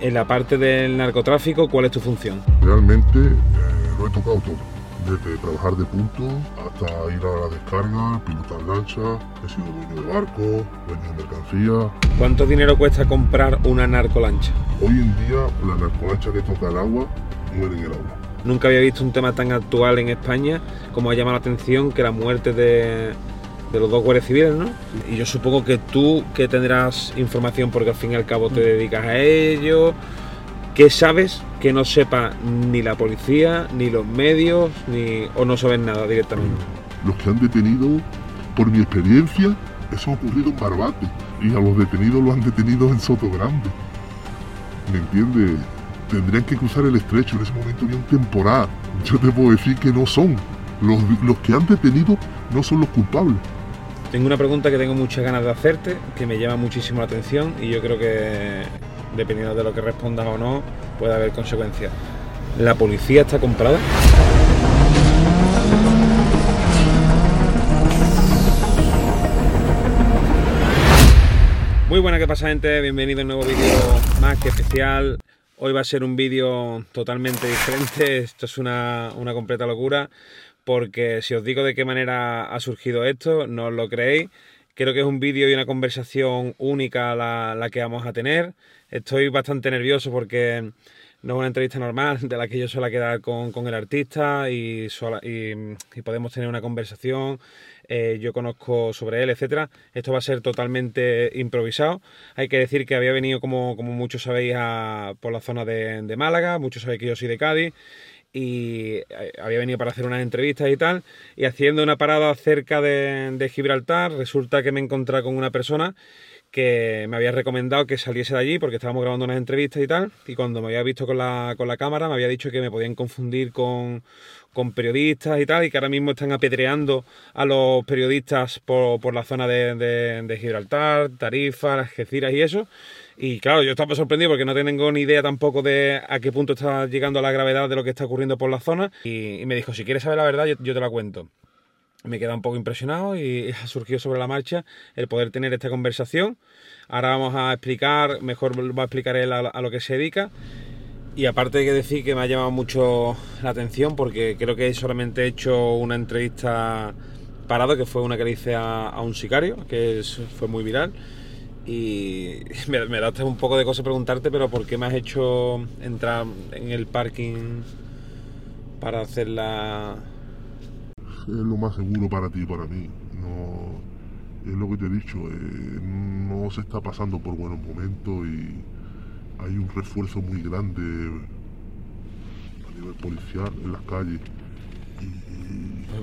En la parte del narcotráfico, ¿cuál es tu función? Realmente eh, lo he tocado todo. Desde trabajar de punto hasta ir a la descarga, pilotar lancha, he sido dueño de barco, dueño de mercancía. ¿Cuánto dinero cuesta comprar una narcolancha? Hoy en día la narcolancha que toca el agua muere en el agua. Nunca había visto un tema tan actual en España como ha llamado la atención que la muerte de, de los dos guardias civiles, ¿no? Y yo supongo que tú que tendrás información porque al fin y al cabo te dedicas a ello, ¿qué sabes que no sepa ni la policía, ni los medios, ni o no sabes nada directamente? Los que han detenido, por mi experiencia, eso ha ocurrido en Barbate. Y a los detenidos los han detenido en Soto Grande. ¿Me entiendes? Tendrían que cruzar el estrecho. En ese momento había un temporal. Yo te puedo decir que no son. Los, los que han detenido no son los culpables. Tengo una pregunta que tengo muchas ganas de hacerte, que me llama muchísimo la atención y yo creo que dependiendo de lo que respondas o no, puede haber consecuencias. ¿La policía está comprada? Muy buena que pasa gente, bienvenido a un nuevo vídeo más que especial. Hoy va a ser un vídeo totalmente diferente, esto es una, una completa locura, porque si os digo de qué manera ha surgido esto, no os lo creéis. Creo que es un vídeo y una conversación única la, la que vamos a tener. Estoy bastante nervioso porque no es una entrevista normal de la que yo suelo quedar con, con el artista y, y podemos tener una conversación. eh, yo conozco sobre él, etcétera. Esto va a ser totalmente improvisado. Hay que decir que había venido, como, como muchos sabéis, a- por la zona de, de Málaga. Muchos sabéis que yo soy de Cádiz y eh, había venido para hacer unas entrevistas y tal, y haciendo una parada cerca de, Gibraltar, resulta que me encontré con una persona que me había recomendado que saliese de allí porque estábamos grabando unas entrevistas y tal, y cuando me había visto con la, con la cámara me había dicho que me podían confundir con, con periodistas y tal, y que ahora mismo están apedreando a los periodistas por, por la zona de Gibraltar, Tarifa, Algeciras y eso. Y claro, yo estaba sorprendido porque no tengo ni idea tampoco de a qué punto está llegando la gravedad de lo que está ocurriendo por la zona. Y, y me dijo, si quieres saber la verdad, yo, yo te la cuento. Me queda un poco impresionado y ha surgido sobre la marcha el poder tener esta conversación. Ahora vamos a explicar, mejor va a explicar él a, a lo que se dedica. Y aparte hay que decir que me ha llamado mucho la atención porque creo que solamente he hecho una entrevista parado, que fue una que le hice a, a un sicario, que es- fue muy viral. Y me, da un poco de cosa preguntarte, pero ¿por qué me has hecho entrar en el parking para hacer la... Es lo más seguro para ti y para mí. No, es lo que te he dicho. eh, no se está pasando por buenos momentos y hay un refuerzo muy grande a nivel policial en las calles.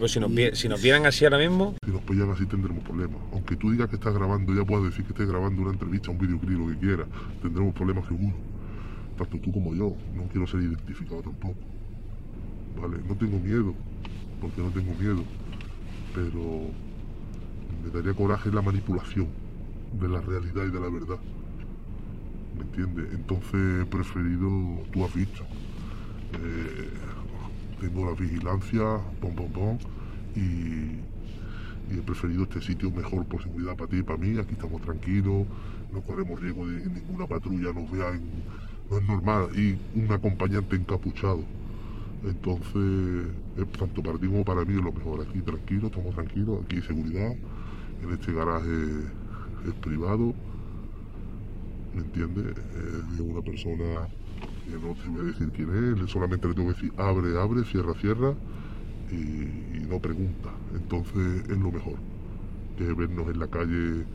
Si, nos, vi- si nos vieran así ahora mismo, si nos pillan así tendremos problemas. Aunque tú digas que estás grabando, ya puedes decir que estés grabando una entrevista, un videoclip, lo que quieras. Tendremos problemas seguro. Tanto tú como yo. No quiero ser identificado tampoco. Vale, no tengo miedo. Porque no tengo miedo. Pero me daría coraje la manipulación de la realidad y de la verdad. ¿Me entiendes? Entonces he preferido, tú has visto, eh, tengo la vigilancia, pom, pom, pom, y, he preferido este sitio mejor por seguridad para ti y para mí. Aquí estamos tranquilos, no corremos riesgo de que ninguna patrulla nos vea. en- no es normal, y un acompañante encapuchado. Entonces, eh, tanto para ti como para mí es lo mejor. Aquí tranquilo, estamos tranquilos, aquí hay seguridad. En este garaje es privado. ¿Me entiendes? Es una persona no te voy a decir quién es, solamente le tengo que decir abre, abre, cierra, cierra y, no pregunta. Entonces es lo mejor que vernos en la calle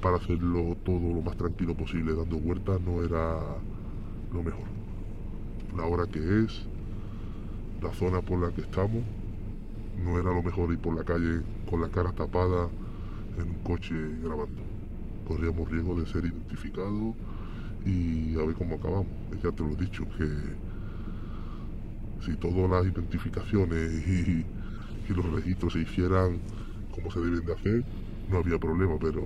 para hacerlo todo lo más tranquilo posible, dando vueltas, no era lo mejor. La hora que es, la zona por la que estamos, no era lo mejor ir por la calle con la cara tapada en un coche grabando. Corríamos riesgo de ser identificados y a ver cómo acabamos. Ya te lo he dicho, que si todas las identificaciones y, los registros se hicieran como se deben de hacer, no había problema, pero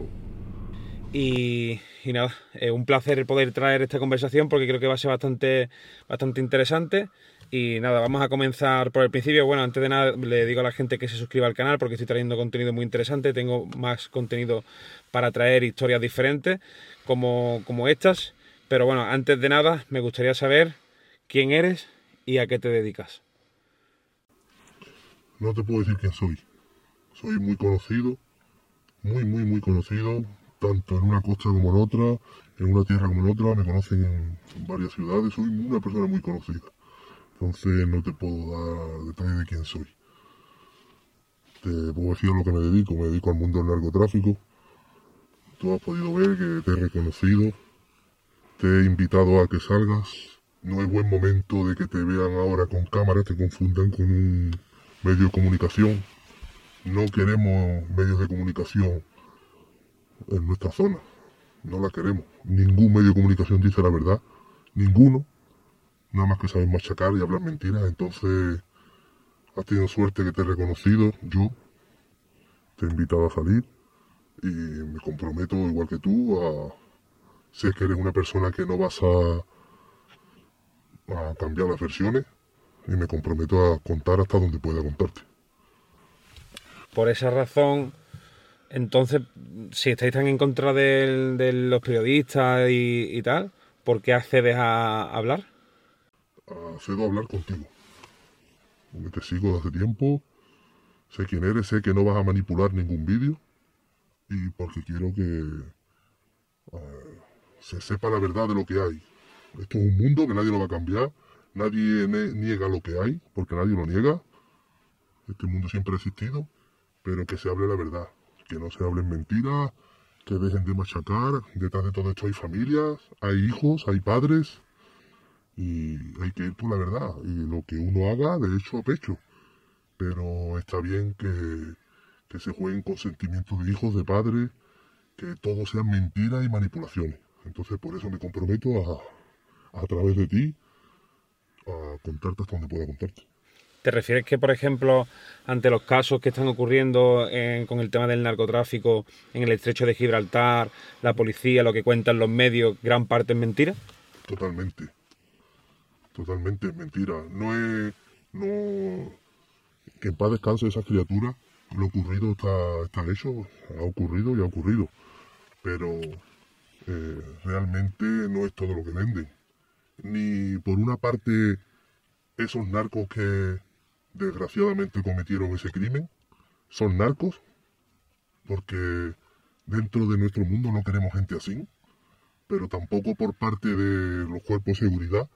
Y, y nada, es un placer poder traer esta conversación porque creo que va a ser bastante, bastante interesante. Y nada, vamos a comenzar por el principio. Bueno, antes de nada le digo a la gente que se suscriba al canal porque estoy trayendo contenido muy interesante. Tengo más contenido para traer historias diferentes como, como estas. Pero bueno, antes de nada, me gustaría saber quién eres y a qué te dedicas. No te puedo decir quién soy. Soy muy conocido, muy, muy, muy conocido, tanto en una costa como en otra, en una tierra como en otra, me conocen en varias ciudades, soy una persona muy conocida. Entonces no te puedo dar detalles de quién soy. Te puedo decir a lo que me dedico, me dedico al mundo del narcotráfico. Tú has podido ver que te he reconocido, te he invitado a que salgas. No es buen momento de que te vean ahora con cámaras, te confundan con un medio de comunicación. No queremos medios de comunicación en nuestra zona. No la queremos. Ningún medio de comunicación dice la verdad. Ninguno. Nada más que saben machacar y hablar mentiras. Entonces, has tenido suerte que te he reconocido. Yo te he invitado a salir y me comprometo, igual que tú, a. Sé que eres una persona que no vas a, a cambiar las versiones y me comprometo a contar hasta donde pueda contarte. Por esa razón, entonces, si estáis tan en contra de, de los periodistas y, y, tal, ¿por qué accedes a hablar? Accedo a hablar contigo. Porque te sigo desde tiempo, sé quién eres, sé que no vas a manipular ningún vídeo y porque quiero que uh, se sepa la verdad de lo que hay. Esto es un mundo que nadie lo va a cambiar, nadie niega lo que hay, porque nadie lo niega. Este mundo siempre ha existido, pero que se hable la verdad que no se hablen mentiras, que dejen de machacar. Detrás de todo esto hay familias, hay hijos, hay padres. Y hay que ir por la verdad. Y lo que uno haga, de hecho a pecho. Pero está bien que, que se jueguen con sentimientos de hijos, de padres, que todo sean mentiras y manipulaciones. Entonces por eso me comprometo a, a través de ti, a contarte hasta donde pueda contarte. ¿Te refieres que, por ejemplo, ante los casos que están ocurriendo en, con el tema del narcotráfico en el estrecho de Gibraltar, la policía, lo que cuentan los medios, gran parte es mentira? Totalmente. Totalmente es mentira. No es. No. Que en paz descanse esa criatura. Lo ocurrido está, está hecho, ha ocurrido y ha ocurrido. Pero eh, realmente no es todo lo que venden. Ni por una parte esos narcos que desgraciadamente cometieron ese crimen son narcos, porque dentro de nuestro mundo no queremos gente así, pero tampoco por parte de los cuerpos de seguridad,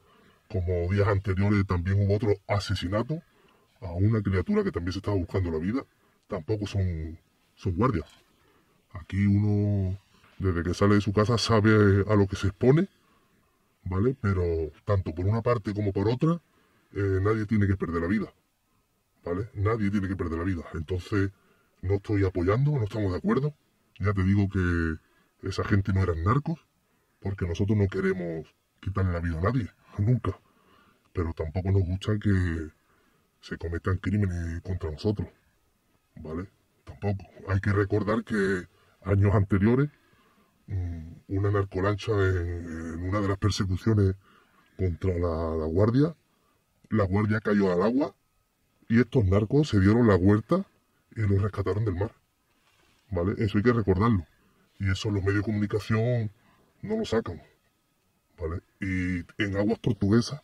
como días anteriores también hubo otro asesinato a una criatura que también se estaba buscando la vida, tampoco son, son guardias. Aquí uno, desde que sale de su casa, sabe a lo que se expone, ¿vale? Pero tanto por una parte como por otra, eh, nadie tiene que perder la vida. ¿vale? Nadie tiene que perder la vida. Entonces, no estoy apoyando, no estamos de acuerdo. Ya te digo que esa gente no eran narcos, porque nosotros no queremos quitarle la vida a nadie, nunca. Pero tampoco nos gusta que se cometan crímenes contra nosotros, ¿vale? Tampoco. Hay que recordar que años anteriores, una narcolancha en, una de las persecuciones contra la, guardia, la guardia cayó al agua y estos narcos se dieron la vuelta y los rescataron del mar. ¿Vale? Eso hay que recordarlo. Y eso los medios de comunicación no lo sacan. ¿Vale? Y en aguas portuguesas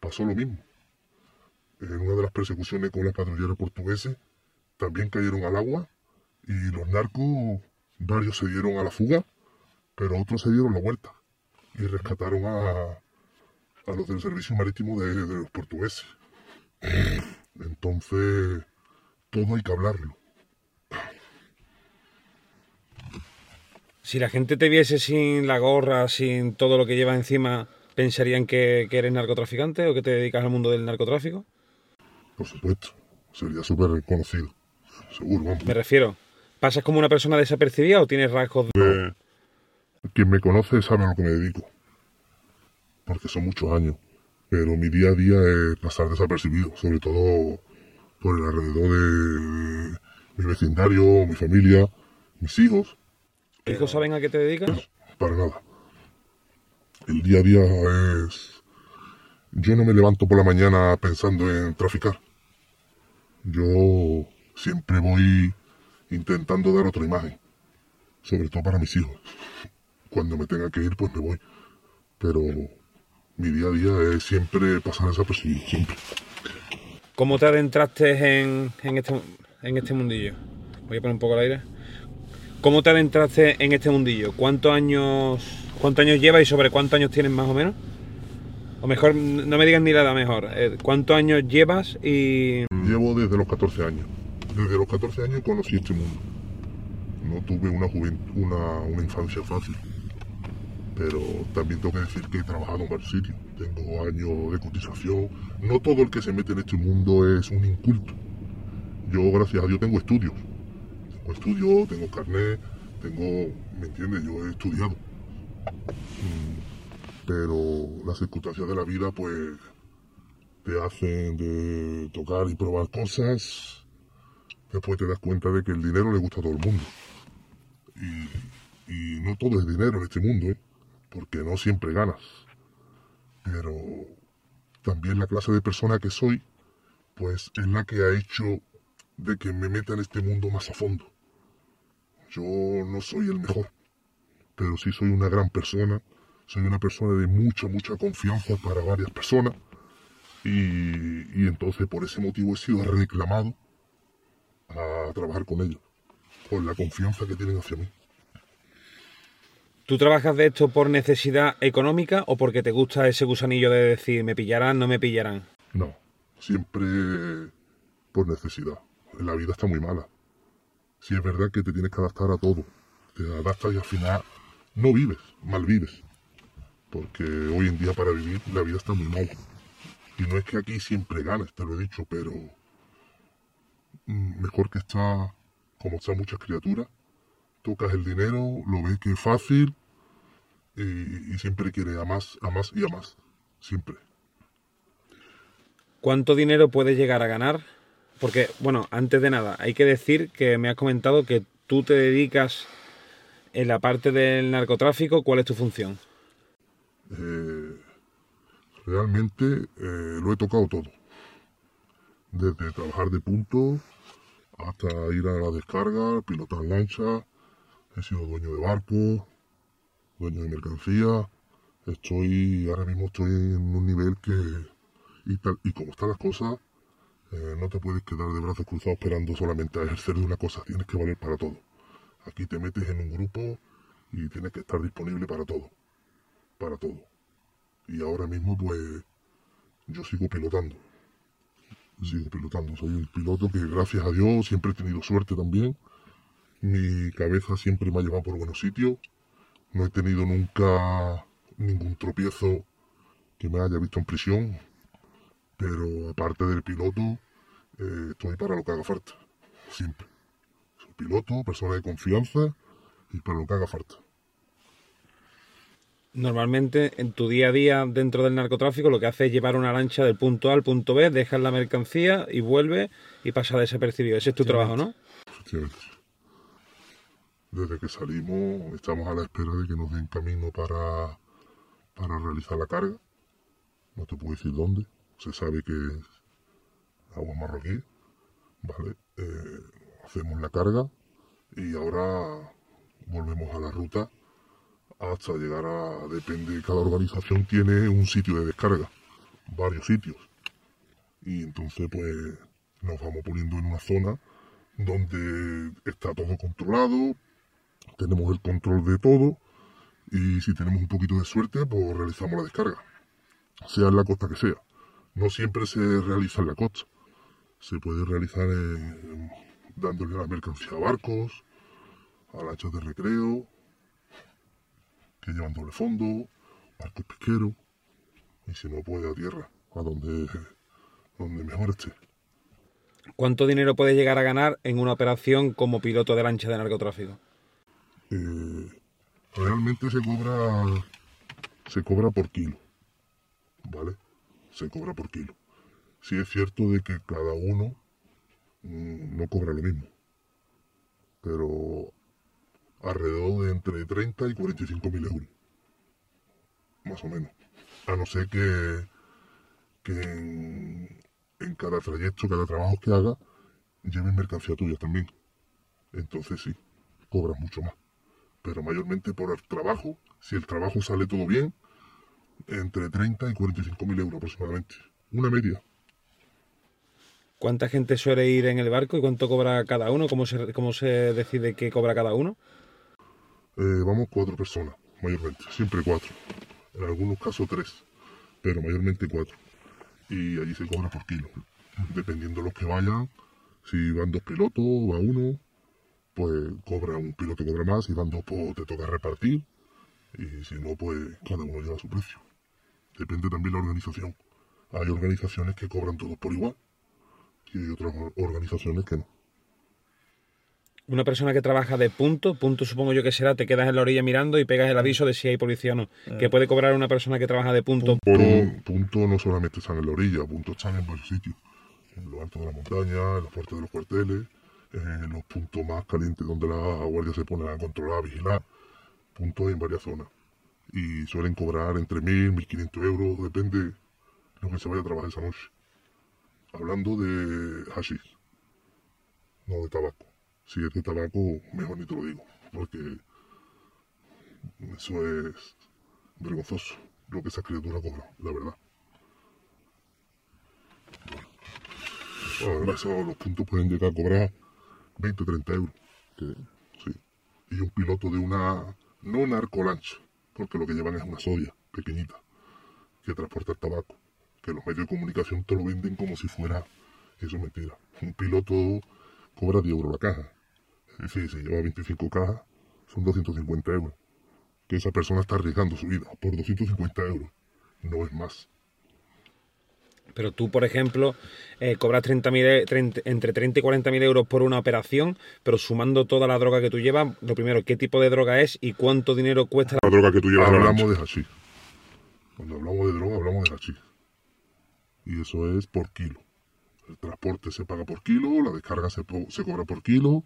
pasó lo mismo. En una de las persecuciones con las patrulleros portugueses también cayeron al agua y los narcos, varios se dieron a la fuga, pero otros se dieron la vuelta y rescataron a, a los del servicio marítimo de, de los portugueses. Entonces, todo hay que hablarlo. Si la gente te viese sin la gorra, sin todo lo que lleva encima, ¿pensarían que, que eres narcotraficante o que te dedicas al mundo del narcotráfico? Por supuesto, sería súper reconocido. Seguro, vamos. Me refiero, ¿pasas como una persona desapercibida o tienes rasgos de... Quien me conoce sabe a lo que me dedico. Porque son muchos años pero mi día a día es pasar desapercibido, sobre todo por el alrededor de mi vecindario, mi familia, mis hijos. ¿Tus hijos saben a qué te dedicas? Para nada. El día a día es... Yo no me levanto por la mañana pensando en traficar. Yo siempre voy intentando dar otra imagen, sobre todo para mis hijos. Cuando me tenga que ir, pues me voy. Pero mi día a día es siempre pasar esa presión, siempre. ¿Cómo te adentraste en, en, este, en este mundillo? Voy a poner un poco el aire. ¿Cómo te adentraste en este mundillo? ¿Cuántos años, cuántos años llevas y sobre cuántos años tienes más o menos? O mejor, no me digas ni la edad mejor. Eh, ¿Cuántos años llevas y...? Llevo desde los 14 años. Desde los 14 años conocí este mundo. No tuve una, una, una infancia fácil. Pero también tengo que decir que he trabajado en varios sitios. Tengo años de cotización. No todo el que se mete en este mundo es un inculto. Yo, gracias a Dios, tengo estudios. Tengo estudios, tengo carnet, tengo... ¿Me entiendes? Yo he estudiado. Mm, pero las circunstancias de la vida pues te hacen de tocar y probar cosas, después te das cuenta de que el dinero le gusta a todo el mundo. Y, no todo es dinero en este mundo, ¿eh? Porque no siempre ganas. Pero también la clase de persona que soy, pues es la que ha hecho de que me meta en este mundo más a fondo. Yo no soy el mejor, pero sí soy una gran persona soy una persona de mucha, mucha confianza para varias personas y, entonces por ese motivo he sido reclamado a trabajar con ellos, por la confianza que tienen hacia mí. ¿Tú trabajas de esto por necesidad económica o porque te gusta ese gusanillo de decir me pillarán, no me pillarán? No, siempre por necesidad. La vida está muy mala. Si es verdad que te tienes que adaptar a todo, te adaptas y al final no vives, mal vives porque hoy en día para vivir la vida está muy mal. Y no es que aquí siempre ganes, te lo he dicho, pero mm, mejor que está como están muchas criaturas. Tocas el dinero, lo ves que es fácil y, siempre quiere a más, a más y a más. Siempre. ¿Cuánto dinero puedes llegar a ganar? Porque, bueno, antes de nada, hay que decir que me has comentado que tú te dedicas en la parte del narcotráfico. ¿Cuál es tu función? Eh, realmente eh, lo he tocado todo. Desde trabajar de punto hasta ir a la descarga, pilotar lancha, he sido dueño de barco, dueño de mercancía. Estoy, ahora mismo estoy en un nivel que, y, tal, y como están las cosas, eh, no te puedes quedar de brazos cruzados esperando solamente a ejercer de una cosa, tienes que valer para todo. Aquí te metes en un grupo y tienes que estar disponible para todo para todo. Y ahora mismo pues yo sigo pilotando. Sigo pilotando. Soy un piloto que gracias a Dios siempre he tenido suerte también. Mi cabeza siempre me ha llevado por buenos sitios. No he tenido nunca ningún tropiezo que me haya visto en prisión. Pero aparte del piloto, eh, estoy para lo que haga falta. Siempre. Soy piloto, persona de confianza y para lo que haga falta. Normalmente en tu día a día dentro del narcotráfico lo que hace es llevar una lancha del punto A al punto B, dejas la mercancía y vuelve y pasa desapercibido. Ese es tu trabajo, ¿no? Efectivamente. Desde que salimos estamos a la espera de que nos den camino para, para realizar la carga. No te puedo decir dónde. Se sabe que es agua marroquí. Vale. Eh, hacemos la carga y ahora volvemos a la ruta hasta llegar a, depende, cada organización tiene un sitio de descarga, varios sitios. Y entonces pues nos vamos poniendo en una zona donde está todo controlado, tenemos el control de todo y si tenemos un poquito de suerte pues realizamos la descarga, sea en la costa que sea. No siempre se realiza en la costa, se puede realizar dándole la mercancía a barcos, a lanchas de recreo, que llevan doble fondo, barco pesquero, y si no puede a tierra, a donde, donde mejor esté. ¿Cuánto dinero puede llegar a ganar en una operación como piloto de lancha de narcotráfico? Eh, realmente se cobra se cobra por kilo, ¿vale? Se cobra por kilo. Sí es cierto de que cada uno mm, no cobra lo mismo, pero alrededor de entre 30 y 45 mil euros. Más o menos. A no ser que, que en, cada trayecto, cada trabajo que haga, lleven mercancía tuya también. Entonces sí, cobras mucho más. Pero mayormente por el trabajo, si el trabajo sale todo bien, Entre 30 y 45 mil euros aproximadamente. Una media. ¿Cuánta gente suele ir en el barco y cuánto cobra cada uno? ¿Cómo se, cómo se decide qué cobra cada uno? Eh, vamos cuatro personas, mayormente. Siempre cuatro. En algunos casos tres, pero mayormente cuatro. Y allí se cobra por kilo. Dependiendo de los que vayan, si van dos pilotos, va uno, pues cobra un piloto cobra más, si van dos, pues te toca repartir. Y si no, pues cada uno lleva su precio. Depende también de la organización. Hay organizaciones que cobran todos por igual y hay otras organizaciones que no. Una persona que trabaja de punto, punto supongo yo que será, te quedas en la orilla mirando y pegas el aviso de si hay policía o no. ¿Qué puede cobrar una persona que trabaja de punto? Punto, punto no solamente están en la orilla, puntos están en varios sitios. En lo alto de la montaña, en las puertas de los cuarteles, en los puntos más calientes donde la guardia se pone a controlar, a vigilar. Puntos en varias zonas. Y suelen cobrar entre 1.000, 1.500 euros, depende de lo que se vaya a trabajar esa noche. Hablando de hashish, no de tabaco. Si es de tabaco, mejor ni te lo digo, porque eso es vergonzoso lo que esa criatura cobra, la verdad. Bueno, eso, los puntos pueden llegar a cobrar 20 o 30 euros. Que, sí. Y un piloto de una no narcolancha, porque lo que llevan es una soya pequeñita que transporta el tabaco. Que los medios de comunicación te lo venden como si fuera. Eso es mentira. Un piloto cobra 10 euros la caja. Es decir, si lleva 25 cajas, son 250 euros. Que esa persona está arriesgando su vida por 250 euros. No es más. Pero tú, por ejemplo, eh, cobras 30 entre 30 y 40 mil euros por una operación, pero sumando toda la droga que tú llevas, lo primero, ¿qué tipo de droga es y cuánto dinero cuesta la droga que tú llevas? Hablamos de hachís. Cuando hablamos de droga, hablamos de hachís. Y eso es por kilo. El transporte se paga por kilo, la descarga se, se cobra por kilo,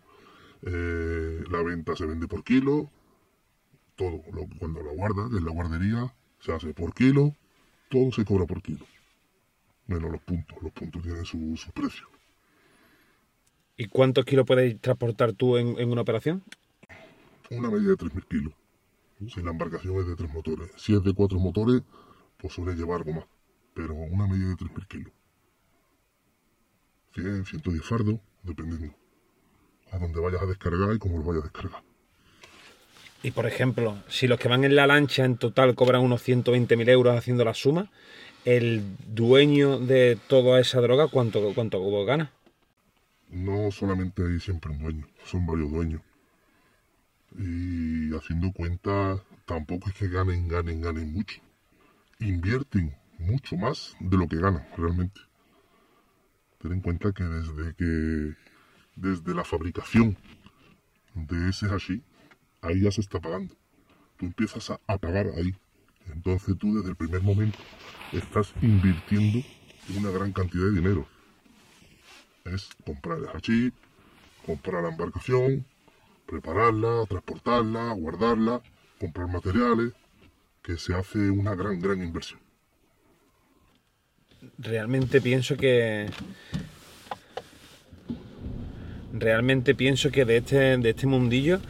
eh, la venta se vende por kilo, todo. cuando la guarda, que es la guardería, se hace por kilo, todo se cobra por kilo. Menos los puntos, los puntos tienen su, su precio. ¿Y cuántos kilos puedes transportar tú en, en una operación? Una media de 3.000 kilos. Si la embarcación es de tres motores. Si es de cuatro motores, pues suele llevar algo más. Pero una media de 3.000 kilos. 100, 110 fardos, dependiendo. A dónde vayas a descargar y cómo lo vayas a descargar. Y por ejemplo, si los que van en la lancha en total cobran unos 120.000 euros haciendo la suma, el dueño de toda esa droga, ¿cuánto, cuánto gana? No solamente hay siempre un dueño, son varios dueños. Y haciendo cuenta, tampoco es que ganen, ganen, ganen mucho. Invierten mucho más de lo que ganan realmente. Ten en cuenta que desde que desde la fabricación de ese hashi, ahí ya se está pagando. Tú empiezas a, pagar ahí. Entonces tú desde el primer momento estás invirtiendo una gran cantidad de dinero. Es comprar el hashi, comprar la embarcación, prepararla, transportarla, guardarla, comprar materiales, que se hace una gran, gran inversión realmente pienso que realmente pienso que de este, de este mundillo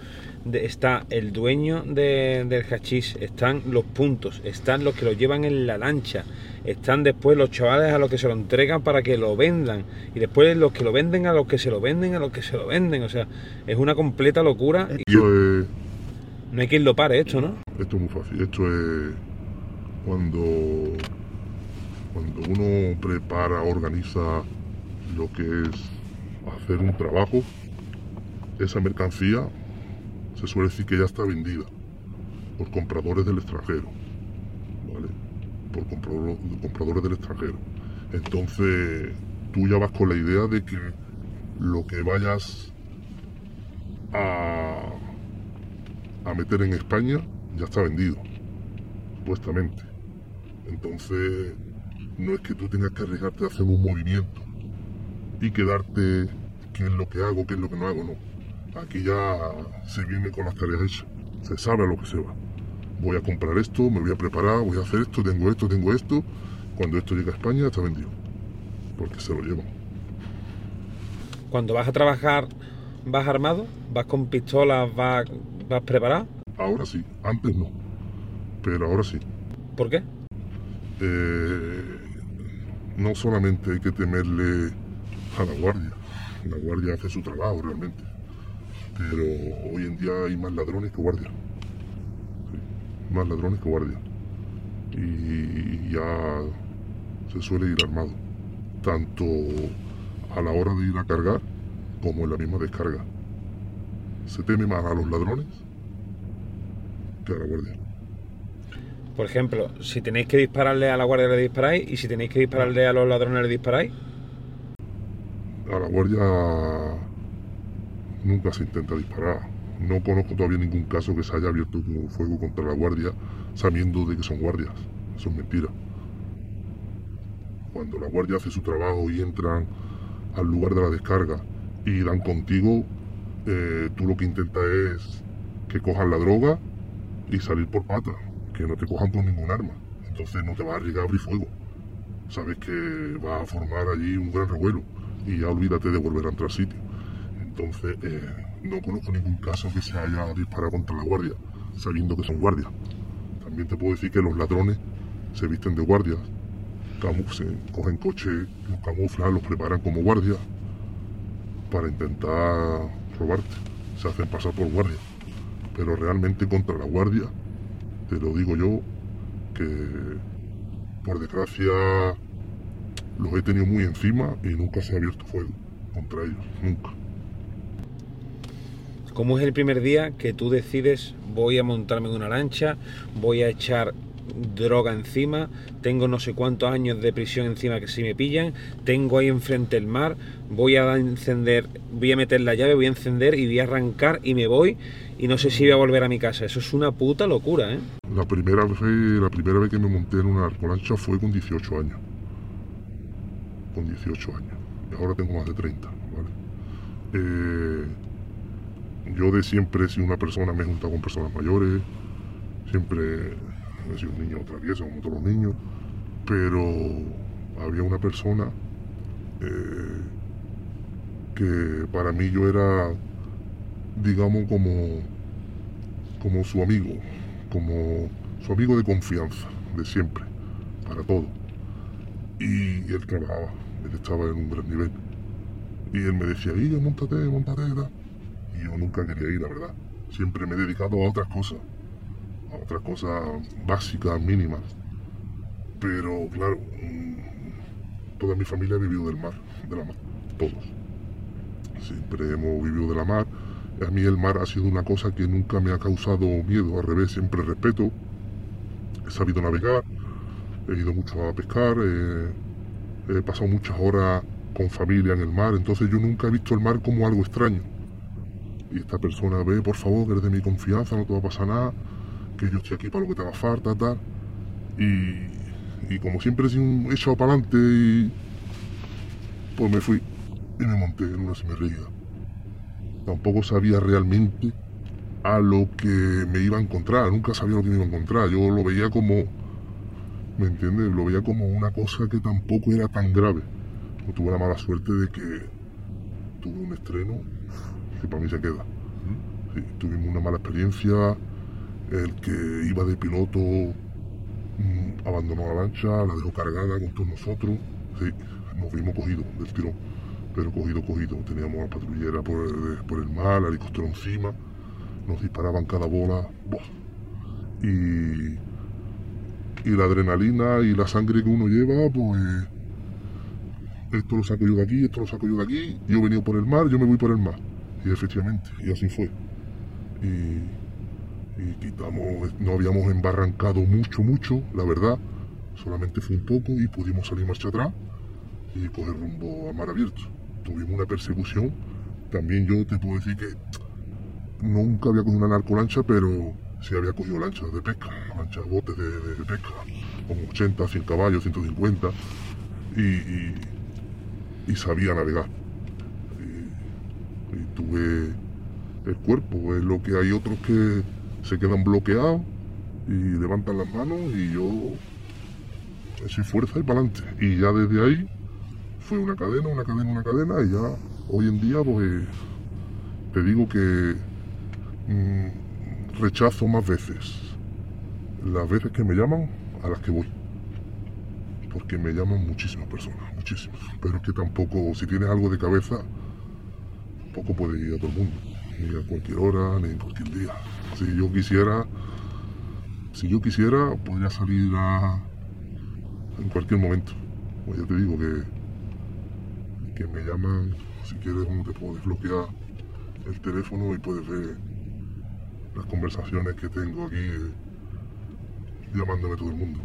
está el dueño del hachís, están los puntos, están los que lo llevan en la lancha, están después los chavales a los que se lo entregan para que lo vendan y después los que lo venden a los que se lo venden a los que se lo venden, o sea, es una completa locura. y no hay quien lo pare esto, ¿no? Esto es muy fácil, esto es cuando cuando uno prepara, organiza lo que es hacer un trabajo, esa mercancía se suele decir que ya está vendida por compradores del extranjero, ¿vale? Por compradores del extranjero. Entonces, tú ya vas con la idea de que lo que vayas a, a meter en España ya está vendido, supuestamente. Entonces, no es que tú tengas que arriesgarte a hacer un movimiento y quedarte qué es lo que hago, qué es lo que no hago, no. Aquí ya se viene con las tareas hechas, se sabe a lo que se va. Voy a comprar esto, me voy a preparar, voy a hacer esto, tengo esto, tengo esto. Cuando esto llega a España está vendido, porque se lo llevan. Cuando vas a trabajar, ¿vas armado? ¿Vas con pistolas? ¿Vas, vas preparado? Ahora sí, antes no, pero ahora sí. ¿Por qué? eh, no solamente hay que temerle a la guardia, la guardia hace su trabajo realmente, pero hoy en día hay más ladrones que guardias, Sí, más ladrones que guardias, y ya se suele ir armado, tanto a la hora de ir a cargar como en la misma descarga. Se teme más a los ladrones que a la guardia. Por ejemplo, si tenéis que dispararle a la guardia le disparáis y si tenéis que dispararle a los ladrones le disparáis. A la guardia nunca se intenta disparar. No conozco todavía ningún caso que se haya abierto fuego contra la guardia sabiendo de que son guardias. Eso es mentira. Cuando la guardia hace su trabajo y entran al lugar de la descarga y dan contigo, eh, tú lo que intentas es que cojan la droga y salir por pata, que no te cojan con ningún arma. Entonces no te vas a arriesgar a abrir fuego. Sabes que va a formar allí un gran revuelo y ya olvídate de volver a entrar sitio. Entonces eh, no conozco ningún caso que se haya disparado contra la guardia, sabiendo que son guardias. También te puedo decir que los ladrones se visten de guardias, se cogen coche, los camuflan, los preparan como guardias para intentar robarte. Se hacen pasar por guardia. Pero realmente contra la guardia, te lo digo yo, que por desgracia los he tenido muy encima y nunca se ha abierto fuego contra ellos, nunca. ¿Cómo es el primer día que tú decides voy a montarme en una lancha, voy a echar droga encima, tengo no sé cuántos años de prisión encima que si me pillan, tengo ahí enfrente el mar, voy a encender, voy a meter la llave, voy a encender y voy a arrancar y me voy y no sé si voy a volver a mi casa. Eso es una puta locura, ¿eh? La primera vez, la primera vez que me monté en una arcolancha fue con 18 años. Con 18 años. Y ahora tengo más de 30, ¿vale? Eh, yo de siempre he sido una persona, me he juntado con personas mayores, siempre he sido un niño travieso como todos los niños, pero había una persona eh, que para mí yo era, digamos, como, como su amigo, como su amigo de confianza, de siempre, para todo. Y él trabajaba, él estaba en un gran nivel. Y él me decía, Guillo, montate, montate, tal". Y yo nunca quería ir, la verdad. Siempre me he dedicado a otras cosas, a otras cosas básicas, mínimas. Pero claro, mm, toda mi familia ha vivido del mar, de la mar, todos. Siempre hemos vivido de la mar. A mí el mar ha sido una cosa que nunca me ha causado miedo, al revés, siempre respeto. He sabido navegar, he ido mucho a pescar, eh, he pasado muchas horas con familia en el mar, entonces yo nunca he visto el mar como algo extraño. Y esta persona ve, por favor, que eres de mi confianza, no te va a pasar nada, que yo estoy aquí para lo que te haga falta, tal. Y, y como siempre he echado para adelante, y, pues me fui y me monté en una semirrígida. Tampoco sabía realmente a lo que me iba a encontrar, nunca sabía lo que me iba a encontrar. Yo lo veía como, ¿me entiendes? Lo veía como una cosa que tampoco era tan grave. Tuve la mala suerte de que tuve un estreno que para mí se queda. Tuvimos una mala experiencia. El que iba de piloto mm, abandonó la lancha, la dejó cargada con todos nosotros. Sí, nos vimos cogidos del tirón, pero cogido, cogido. Teníamos a patrullera por el, por el mar, el helicóptero encima, nos disparaban cada bola. ¡buah! Y, y la adrenalina y la sangre que uno lleva, pues esto lo saco yo de aquí, esto lo saco yo de aquí, yo he venido por el mar, yo me voy por el mar. Y efectivamente, y así fue. Y, quitamos, no habíamos embarrancado mucho, mucho, la verdad. Solamente fue un poco y pudimos salir marcha atrás y coger rumbo a mar abierto. Tuvimos una persecución. También yo te puedo decir que nunca había cogido una narcolancha, pero sí había cogido lanchas de pesca, lanchas botes de, de- de pesca, con 80, 100 caballos, 150. Y, y, y sabía navegar. Y, y tuve el cuerpo, es lo que hay otros que se quedan bloqueados y levantan las manos y yo sin fuerza y para adelante. Y ya desde ahí fue una cadena, una cadena, una cadena y ya hoy en día pues te digo que mm, rechazo más veces las veces que me llaman a las que voy. porque me llaman muchísimas personas, muchísimas. Pero es que tampoco, si tienes algo de cabeza, tampoco puedes ir a todo el mundo, ni a cualquier hora, ni en cualquier día. Si yo quisiera, si yo quisiera, podría salir en cualquier momento. Pues ya te digo que, que me llaman, si quieres, te puedo desbloquear el teléfono y puedes ver las conversaciones que tengo aquí eh, llamándome todo el mundo.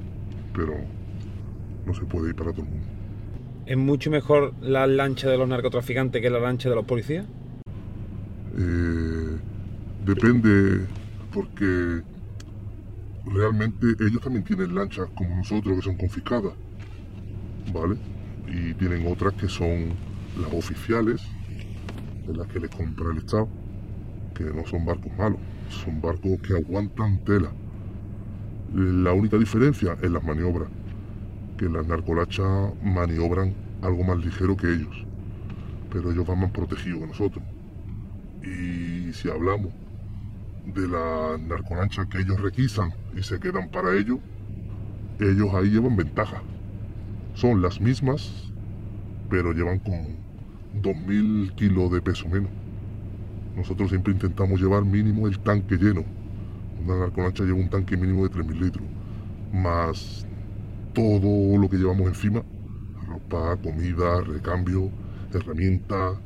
Pero no se puede ir para todo el mundo. ¿Es mucho mejor la lancha de los narcotraficantes que la lancha de los policías? Eh, depende, porque realmente ellos también tienen lanchas como nosotros que son confiscadas, ¿vale? Y tienen otras que son las oficiales, de las que les compra el Estado, que no son barcos malos, son barcos que aguantan tela. La única diferencia es las maniobras, que las narcolachas maniobran algo más ligero que ellos, pero ellos van más protegidos que nosotros. Y si hablamos de las narcolanchas que ellos requisan y se quedan para ellos, ellos ahí llevan ventaja. Son las mismas, pero llevan con 2.000 kilos de peso menos. Nosotros siempre intentamos llevar mínimo el tanque lleno. Una narcolancha lleva un tanque mínimo de 3.000 litros, más todo lo que llevamos encima, ropa, comida, recambio, herramientas,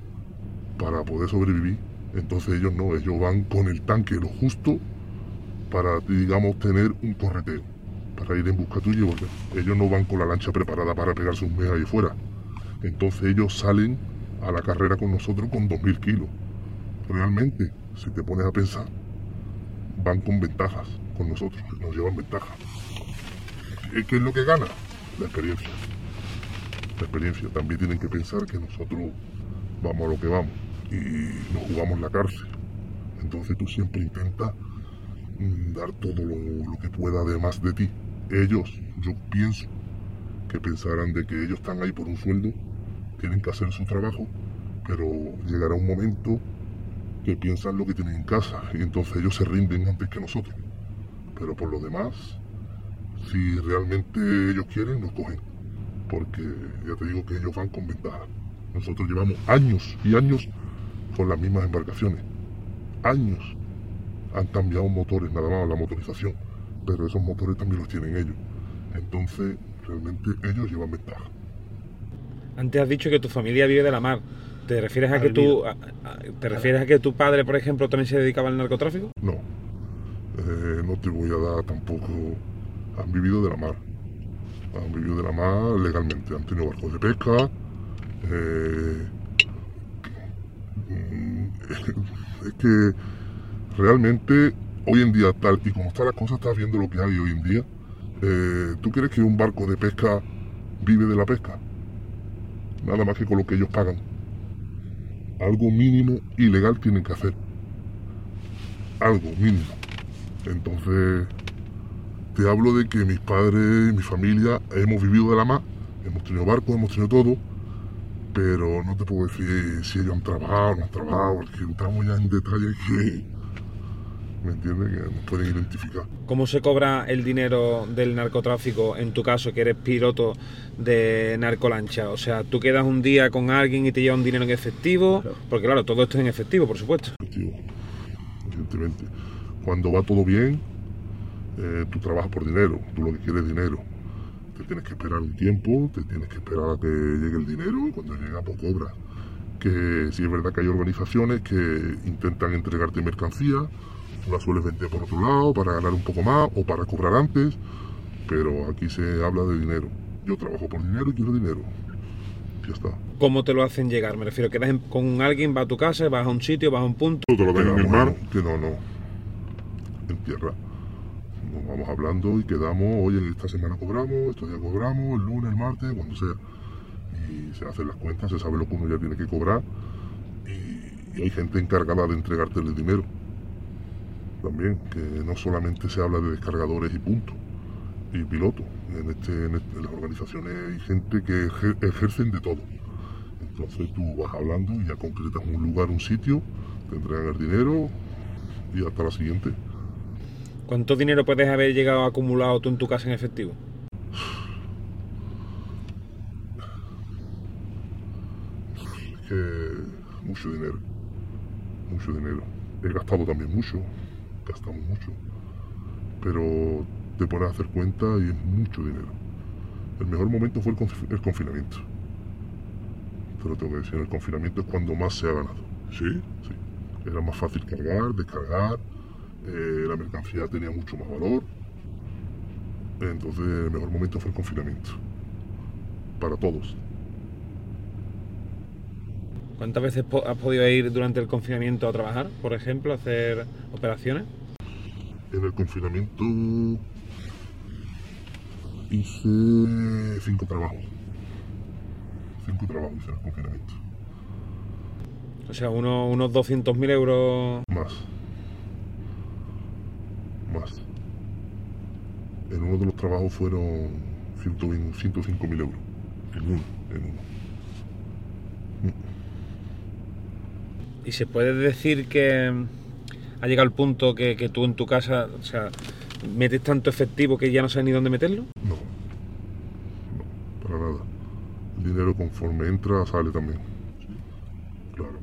para poder sobrevivir. Entonces ellos no, ellos van con el tanque lo justo para, digamos, tener un correteo, para ir en busca tuya volver. Ellos no van con la lancha preparada para pegarse un mes ahí fuera. Entonces ellos salen a la carrera con nosotros con 2.000 kilos. Realmente, si te pones a pensar, van con ventajas con nosotros, nos llevan ventaja. ¿Qué es lo que gana? La experiencia. La experiencia. También tienen que pensar que nosotros vamos a lo que vamos y nos jugamos la cárcel. Entonces tú siempre intentas mm, dar todo lo, lo que pueda además de ti. Ellos, yo pienso que pensarán de que ellos están ahí por un sueldo, tienen que hacer su trabajo, pero llegará un momento que piensan lo que tienen en casa y entonces ellos se rinden antes que nosotros. Pero por lo demás, si realmente ellos quieren, nos cogen. Porque ya te digo que ellos van con ventaja. Nosotros llevamos años y años con las mismas embarcaciones. Años. Han cambiado motores, nada más la motorización. Pero esos motores también los tienen ellos. Entonces, realmente ellos llevan ventaja. Antes has dicho que tu familia vive de la mar. ¿Te refieres a que tú, a- a- te refieres a que tu padre, por ejemplo, también se dedicaba al narcotráfico? No. Eh, no te voy a dar tampoco. Han vivido de la mar. Han vivido de la mar legalmente. Han tenido barcos de pesca. eh, es que realmente hoy en día, tal y como están las cosas, estás viendo lo que hay hoy en día. eh, ¿Tú crees que un barco de pesca vive de la pesca? Nada más que con lo que ellos pagan. Algo mínimo y legal tienen que hacer algo mínimo. Entonces, te hablo de que mis padres, mi familia, hemos vivido de la mar, hemos tenido barcos, hemos tenido todo, pero no te puedo decir si ellos han trabajado o no han trabajado, porque entramos ya en detalles que, ¿me entiendes? Que nos pueden identificar. ¿Cómo se cobra el dinero del narcotráfico en tu caso, que eres piloto de narcolancha? O sea, tú quedas un día con alguien y te lleva un dinero en efectivo, porque claro, todo esto es en efectivo, por supuesto. efectivo, evidentemente. Cuando va todo bien, eh, tú trabajas por dinero, tú lo que quieres es dinero. Te tienes que esperar un tiempo, te tienes que esperar a que llegue el dinero y cuando llega pues cobras. Que si es verdad que hay organizaciones que intentan entregarte mercancía, tú la sueles vender por otro lado para ganar un poco más o para cobrar antes, pero aquí se habla de dinero. Yo trabajo por dinero y quiero dinero. Ya está. ¿Cómo te lo hacen llegar? Me refiero, quedas con alguien, vas a tu casa, vas a un sitio, vas a un punto. No te lo den en el mar, que no, no. En tierra. Nos vamos hablando y quedamos, oye, esta semana cobramos, estos días cobramos, el lunes, el martes, cuando sea. Y se hacen las cuentas, se sabe lo que uno ya tiene que cobrar. Y, hay gente encargada de entregarte el dinero. También, que no solamente se habla de descargadores y puntos, y pilotos. En, este, en, este- en las organizaciones hay gente que ejer- ejercen de todo. Entonces tú vas hablando y ya concretas un lugar, un sitio, te entregan el dinero y hasta la siguiente. ¿Cuánto dinero puedes haber llegado acumulado tú en tu casa en efectivo? Es que mucho dinero. Mucho dinero. He gastado también mucho. Gastamos mucho. Pero te pones a hacer cuenta y es mucho dinero. El mejor momento fue el, conf el confinamiento. Te lo tengo que decir, el confinamiento es cuando más se ha ganado. ¿Sí? Sí. Era más fácil cargar, descargar eh, la mercancía tenía mucho más valor. Entonces el mejor momento fue el confinamiento. Para todos. ¿Cuántas veces has podido ir durante el confinamiento a trabajar, por ejemplo, a hacer operaciones? En el confinamiento hice cinco trabajos. Cinco trabajos hice en el confinamiento. O sea, uno, unos 200.000 euros. Más. En uno de los trabajos fueron 105.000 euros. En uno, en uno. ¿Y se puede decir que ha llegado el punto que, que tú en tu casa, o sea, metes tanto efectivo que ya no sabes ni dónde meterlo? No. No, para nada. El dinero conforme entra sale también. Claro.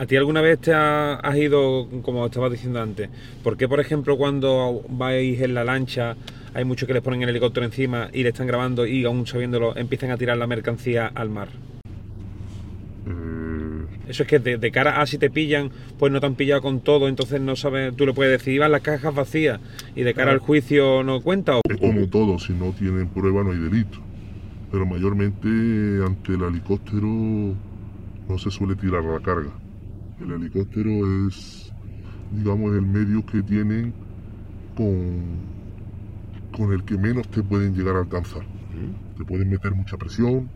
¿A ti alguna vez te ha- has ido, como estabas diciendo antes, por qué, por ejemplo, cuando vais en la lancha, hay muchos que les ponen el helicóptero encima y le están grabando y aún sabiéndolo, empiezan a tirar la mercancía al mar? Eh, Eso es que de, de cara a si te pillan, pues no te han pillado con todo, entonces no sabes, tú le puedes decir, iban las cajas vacías y de cara al juicio no cuenta. O, es como todo, si no tienen prueba no hay delito. Pero mayormente ante el helicóptero no se suele tirar la carga. El helicóptero es, digamos, el medio que tienen con, con el que menos te pueden llegar a alcanzar. Te pueden meter mucha presión,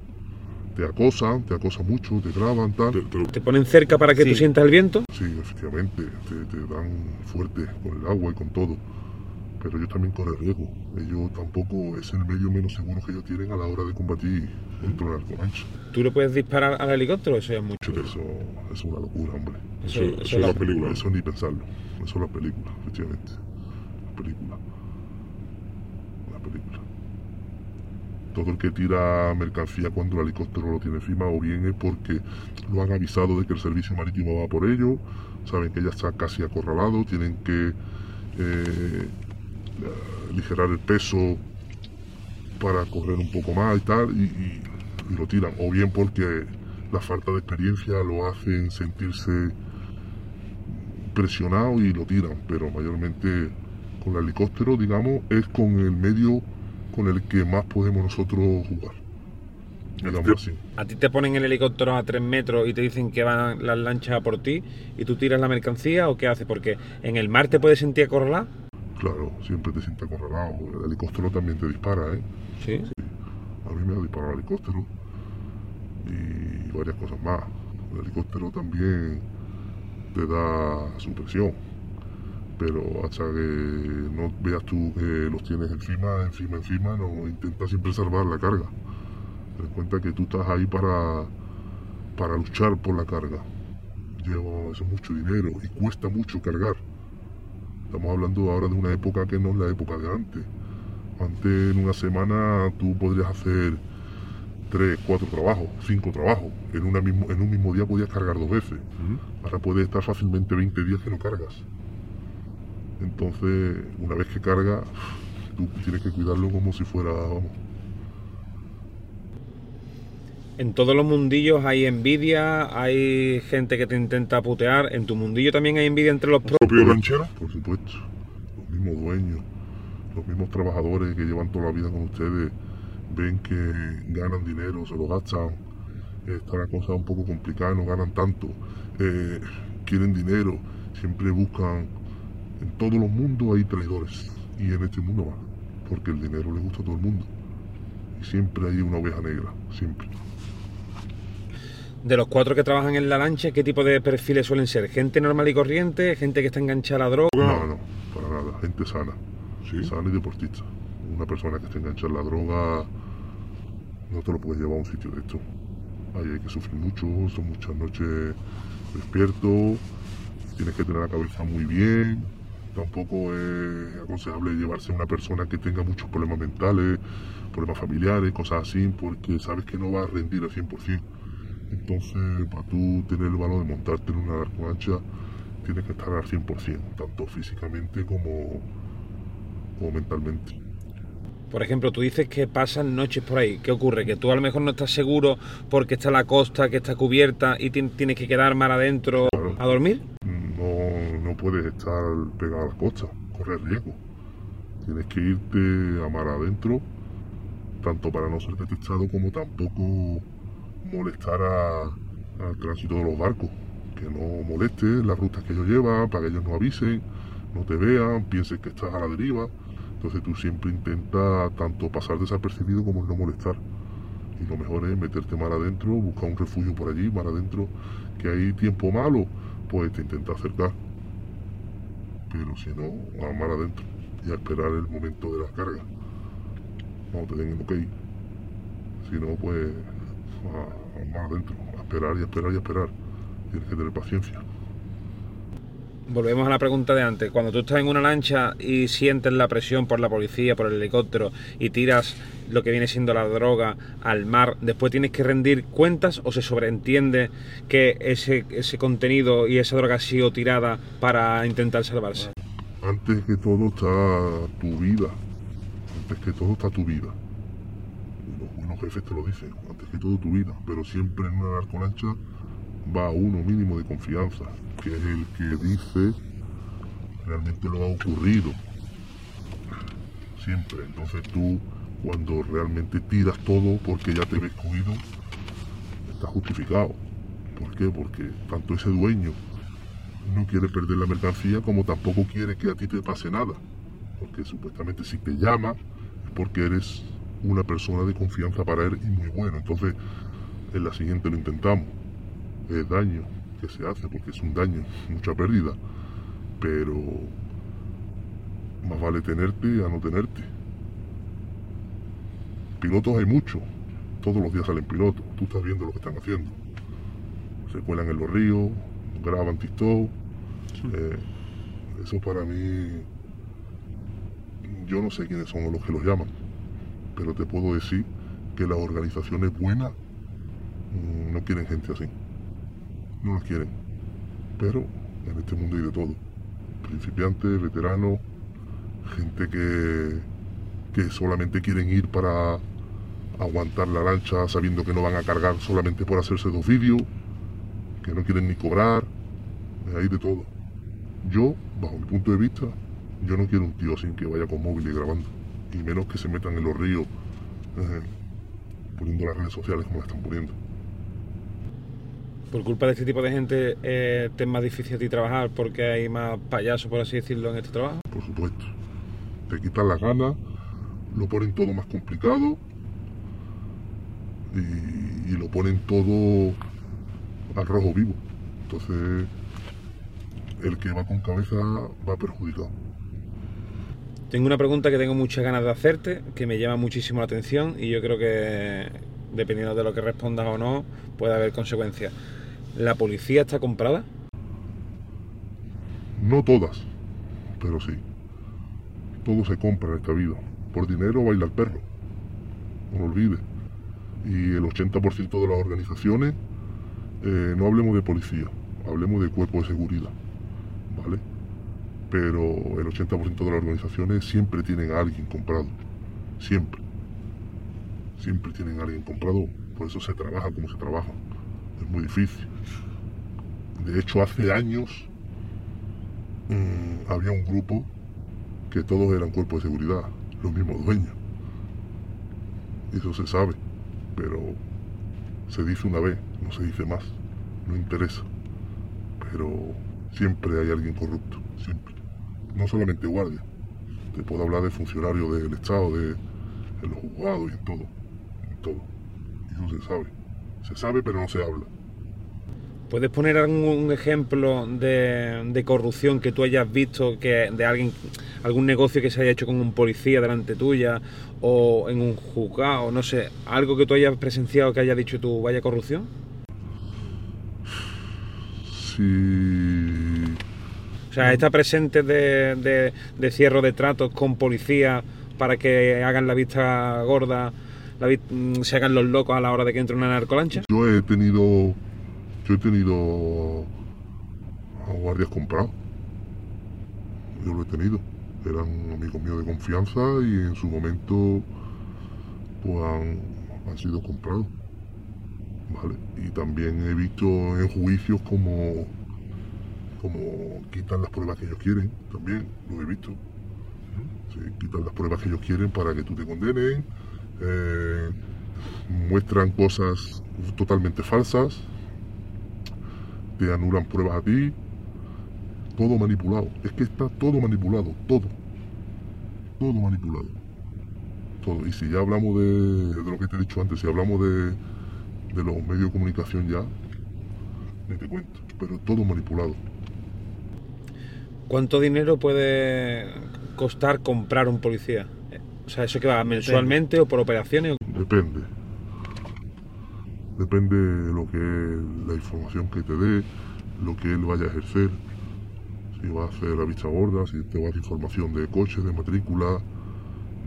te acosan, te acosan mucho, te graban, tal. Te- te lo- te ponen cerca para que tú Sí. sientas el viento. Sí, efectivamente, te, te dan fuerte con el agua y con todo. Pero ellos también corren riesgo. Ellos tampoco es el medio menos seguro que ellos tienen a la hora de combatir contra el narcomancha. Tú le puedes disparar al helicóptero, eso ya es mucho. Eso, es una locura, hombre. Eso, Eso- eso eso es es la- la película. Eso ni pensarlo. Eso es la película, efectivamente. La película. La película. Todo el que tira mercancía cuando el helicóptero lo tiene encima, o bien es porque lo han avisado de que el servicio marítimo va por ello, saben que ya está casi acorralado, tienen que eh, aligerar el peso para correr un poco más y tal, y, y- y lo tiran. O bien porque la falta de experiencia lo hacen sentirse presionado y lo tiran, pero mayormente con el helicóptero, digamos, es con el medio con el que más podemos nosotros jugar. A ti te ponen el helicóptero a 3 metros y te dicen que van las lanchas a por ti y tú tiras la mercancía o qué haces? Porque en el mar te puedes sentir acorralado. Claro, siempre te sientes acorralado. El helicóptero también te dispara, ¿eh? Sí. A mí me ha disparado el helicóptero y varias cosas más. El helicóptero también te da su presión, pero hasta que no veas tú que los tienes encima, encima, encima, no intenta siempre salvar la carga. Ten en cuenta que tú estás ahí para, para luchar por la carga. Lleva eso es mucho dinero y cuesta mucho cargar. Estamos hablando ahora de una época que no es la época de antes. Antes en una semana tú podrías hacer tres, cuatro trabajos, cinco trabajos. En, una mismo, en un mismo día podías cargar dos veces. Ahora puedes estar fácilmente 20 días que no cargas. Entonces, una vez que carga, tú tienes que cuidarlo como si fuera, vamos, En todos los mundillos hay envidia, hay gente que te intenta putear. En tu mundillo también hay envidia entre los propios. propio ranchero. por supuesto. Los mismos dueños, los mismos trabajadores que llevan toda la vida con ustedes, ven que ganan dinero, se lo gastan. Está la cosa un poco complicada, no ganan tanto. eh, quieren dinero, siempre buscan. En todos los mundos hay traidores. Y en este mundo más. Porque el dinero le gusta a todo el mundo. Y siempre hay una oveja negra, siempre. De los cuatro que trabajan en la lancha, ¿qué tipo de perfiles suelen ser? ¿Gente normal y corriente? ¿Gente que está enganchada a la droga? No, no, para nada. Gente sana. Sí. Sana y deportista. Una persona que esté enganchada en la droga no te lo puedes llevar a un sitio de esto. Ahí hay que sufrir mucho, son muchas noches despierto, tienes que tener la cabeza muy bien, Tampoco es aconsejable llevarse a una persona que tenga muchos problemas mentales, problemas familiares, cosas así, porque sabes que no va a rendir al 100%. Entonces, para tú tener el valor de montarte en una arco ancha, tienes que estar al 100%, tanto físicamente como, como mentalmente. Por ejemplo, tú dices que pasan noches por ahí. ¿Qué ocurre? Que tú a lo mejor no estás seguro porque está la costa, que está cubierta y tienes que quedar mar adentro a dormir. No, no puedes estar pegado a la costa, correr riesgo. Tienes que irte a mar adentro, tanto para no ser detectado como tampoco molestar al tránsito de los barcos. Que no moleste las rutas que ellos llevan, para que ellos no avisen, no te vean, piensen que estás a la deriva. Entonces tú siempre intentas tanto pasar desapercibido como no molestar. Y lo mejor es meterte mar adentro, buscar un refugio por allí, mar adentro, que hay tiempo malo, pues te intenta acercar. Pero si no, a mar adentro y a esperar el momento de la carga. No te den el ok. Si no, pues a, mar adentro, a esperar y a esperar y a esperar. Tienes que tener paciencia volvemos a la pregunta de antes. Cuando tú estás en una lancha y sientes la presión por la policía, por el helicóptero y tiras lo que viene siendo la droga al mar, después tienes que rendir cuentas o se sobreentiende que ese, ese contenido y esa droga ha sido tirada para intentar salvarse. Antes que todo está tu vida. Antes que todo está tu vida. Jefes lo dicen. Antes que todo tu vida. Pero siempre en una lancha va uno mínimo de confianza, que es el que dice realmente lo ha ocurrido. Siempre. Entonces tú, cuando realmente tiras todo porque ya te ves cogido, está justificado. ¿Por qué? Porque tanto ese dueño no quiere perder la mercancía como tampoco quiere que a ti te pase nada. Porque supuestamente si te llama es porque eres una persona de confianza para él y muy bueno. Entonces, en la siguiente lo intentamos es daño que se hace, porque es un daño, mucha pérdida, pero más vale tenerte a no tenerte. Pilotos hay muchos, todos los días salen pilotos, tú estás viendo lo que están haciendo. Se cuelan en los ríos, graban TikTok. Eh, eso para mí, yo no sé quiénes son los que los llaman, pero te puedo decir que las organizaciones buenas mm, no quieren gente así no las quieren. Pero en este mundo hay de todo. Principiantes, veteranos, gente que, que solamente quieren ir para aguantar la lancha sabiendo que no van a cargar solamente por hacerse dos vídeos, que no quieren ni cobrar, hay de todo. Yo, bajo mi punto de vista, yo no quiero un tío sin que vaya con móvil y grabando, y menos que se metan en los ríos eh, poniendo las redes sociales como las están poniendo por culpa de este tipo de gente eh, te es más difícil a ti trabajar porque hay más payasos, por así decirlo, en este trabajo? Por supuesto. Te quitan las ganas, lo ponen todo más complicado y, y lo ponen todo al rojo vivo. Entonces, el que va con cabeza va perjudicado. Tengo una pregunta que tengo muchas ganas de hacerte, que me llama muchísimo la atención y yo creo que dependiendo de lo que respondas o no, puede haber consecuencias. ¿La policía está comprada? No todas, pero sí. Todo se compra en esta vida. Por dinero baila el perro. No lo olvides. Y el 80% de las organizaciones, eh, no hablemos de policía, hablemos de cuerpo de seguridad. ¿Vale? Pero el 80% de las organizaciones siempre tienen a alguien comprado. Siempre. Siempre tienen a alguien comprado. Por eso se trabaja como se trabaja es muy difícil. De hecho, hace años mm, había un grupo que todos eran cuerpos de seguridad, los mismos dueños. Eso se sabe, pero se dice una vez, no se dice más, no interesa. Pero siempre hay alguien corrupto, siempre. No solamente guardia, te puedo hablar de funcionarios del Estado, de, de los juzgados y en todo, en todo. Eso se sabe. Se sabe pero no se habla. ¿Puedes poner algún ejemplo de, corrupción que tú hayas visto que de alguien, algún negocio que se haya hecho con un policía delante tuya o en un juzgado, no sé, algo que tú hayas presenciado que haya dicho tú, vaya corrupción? Sí. Sea, está presente de, de, de de tratos con policía para que hagan la vista gorda, mm, se hagan los locos a la hora de que entre una narcolancha. Yo he tenido. Yo he tenido. a guardias comprados. Yo lo he tenido. Eran amigos míos de confianza y en su momento. Pues han, han sido comprados. ¿Vale? Y también he visto en juicios como. Como quitan las pruebas que ellos quieren. También lo he visto. Quitan las pruebas que ellos quieren para que tú te condenen. eh, muestran cosas totalmente falsas, te anulan pruebas a ti, todo manipulado. Es que está todo manipulado, todo. Todo manipulado. Todo. Y si ya hablamos de, de lo que te he dicho antes, si hablamos de, de los medios de comunicación ya, ni te cuento. Pero todo manipulado. ¿Cuánto dinero puede costar comprar un policía? O sea, ¿eso que va mensualmente o por operaciones? Depende. Depende de lo que es la información que te dé, lo que él vaya a ejercer. Si va a hacer la vista gorda, si te va a dar información de coches, de matrícula.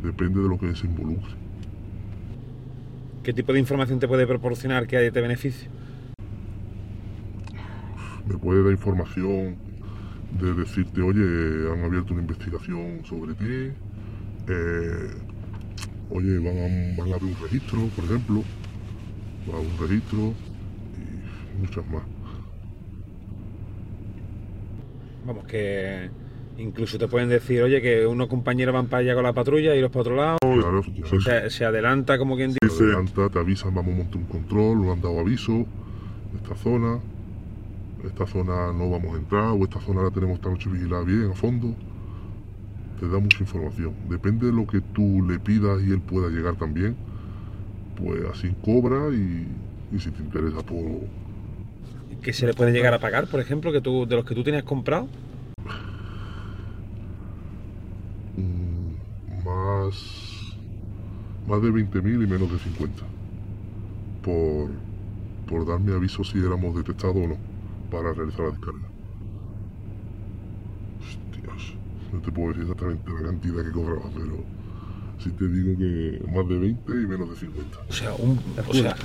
Depende de lo que se involucre. ¿Qué tipo de información te puede proporcionar que te beneficie? Me puede dar información de decirte, oye, han abierto una investigación sobre ti. eh, oye, van a, van a abrir un registro, por ejemplo. Va a un registro y muchas más. Vamos, que incluso te pueden decir, oye, que unos compañeros van para allá con la patrulla y los para otro lado. Claro, Se, se adelanta como quien dice. adelanta, te avisan, vamos a montar un control, nos han dado aviso, esta zona, esta zona no vamos a entrar, o esta zona la tenemos esta noche vigilada bien a fondo. Te da mucha información. Depende de lo que tú le pidas y él pueda llegar también, pues así cobra y, y si te interesa, pues Que se le puede llegar a pagar, por ejemplo, que tú, de los que tú tenías comprado. mm, más, más de 20.000 y menos de 50. Por, por darme aviso si éramos detectados o no para realizar la descarga. Hostias, no te puedo decir exactamente la cantidad que cobraba, pero sí te digo que más de 20 y menos de 50. O sea, un, o sea,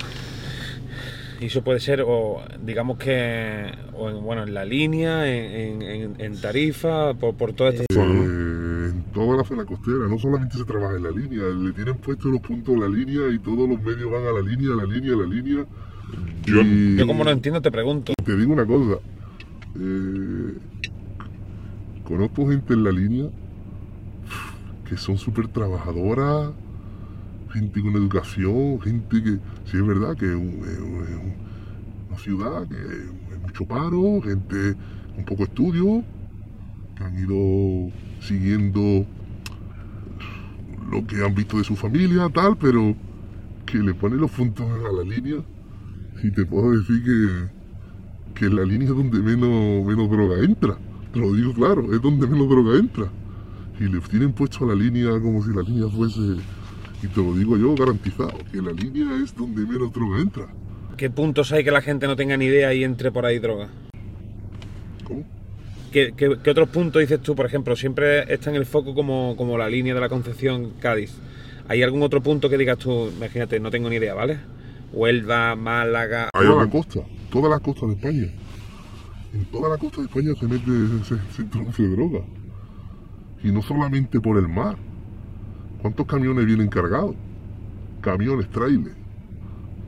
y eso puede ser, o digamos que, o en, bueno, en la línea, en, en- en tarifa, por, por toda esta zona. Eh, en toda la zona costera, no solamente se trabaja en la línea, le tienen puestos los puntos a la línea y todos los medios van a la línea, a la línea, a la línea. Y- Yo como no entiendo te pregunto. Te digo una cosa. eh, conozco gente en la línea que son súper trabajadoras, gente con educación, gente que, sí es verdad que es, un- es un- es un- una ciudad que hay mucho paro, gente con poco estudio, que han ido siguiendo lo que han visto de su familia, tal, pero que le ponen los puntos a la línea y te puedo decir que, que la línea es donde menos, menos droga entra. Te lo digo claro, es donde menos droga entra. Y le tienen puesto a la línea como si la línea fuese, y te lo digo yo garantizado, que la línea es donde menos droga entra. ¿Qué puntos hay que la gente no tenga ni idea y entre por ahí droga? ¿Cómo? ¿Qué, qué- qué otros puntos dices tú? Por ejemplo, siempre está en el foco como, como la línea de la Concepción Cádiz. ¿Hay algún otro punto que digas tú, imagínate, no tengo ni idea, ¿vale? Huelva, Málaga. Toda la costa, toda la costa de España. En toda la costa de España se mete, se, se introduce droga. Y no solamente por el mar. ¿Cuántos camiones vienen cargados? Camiones, trailers.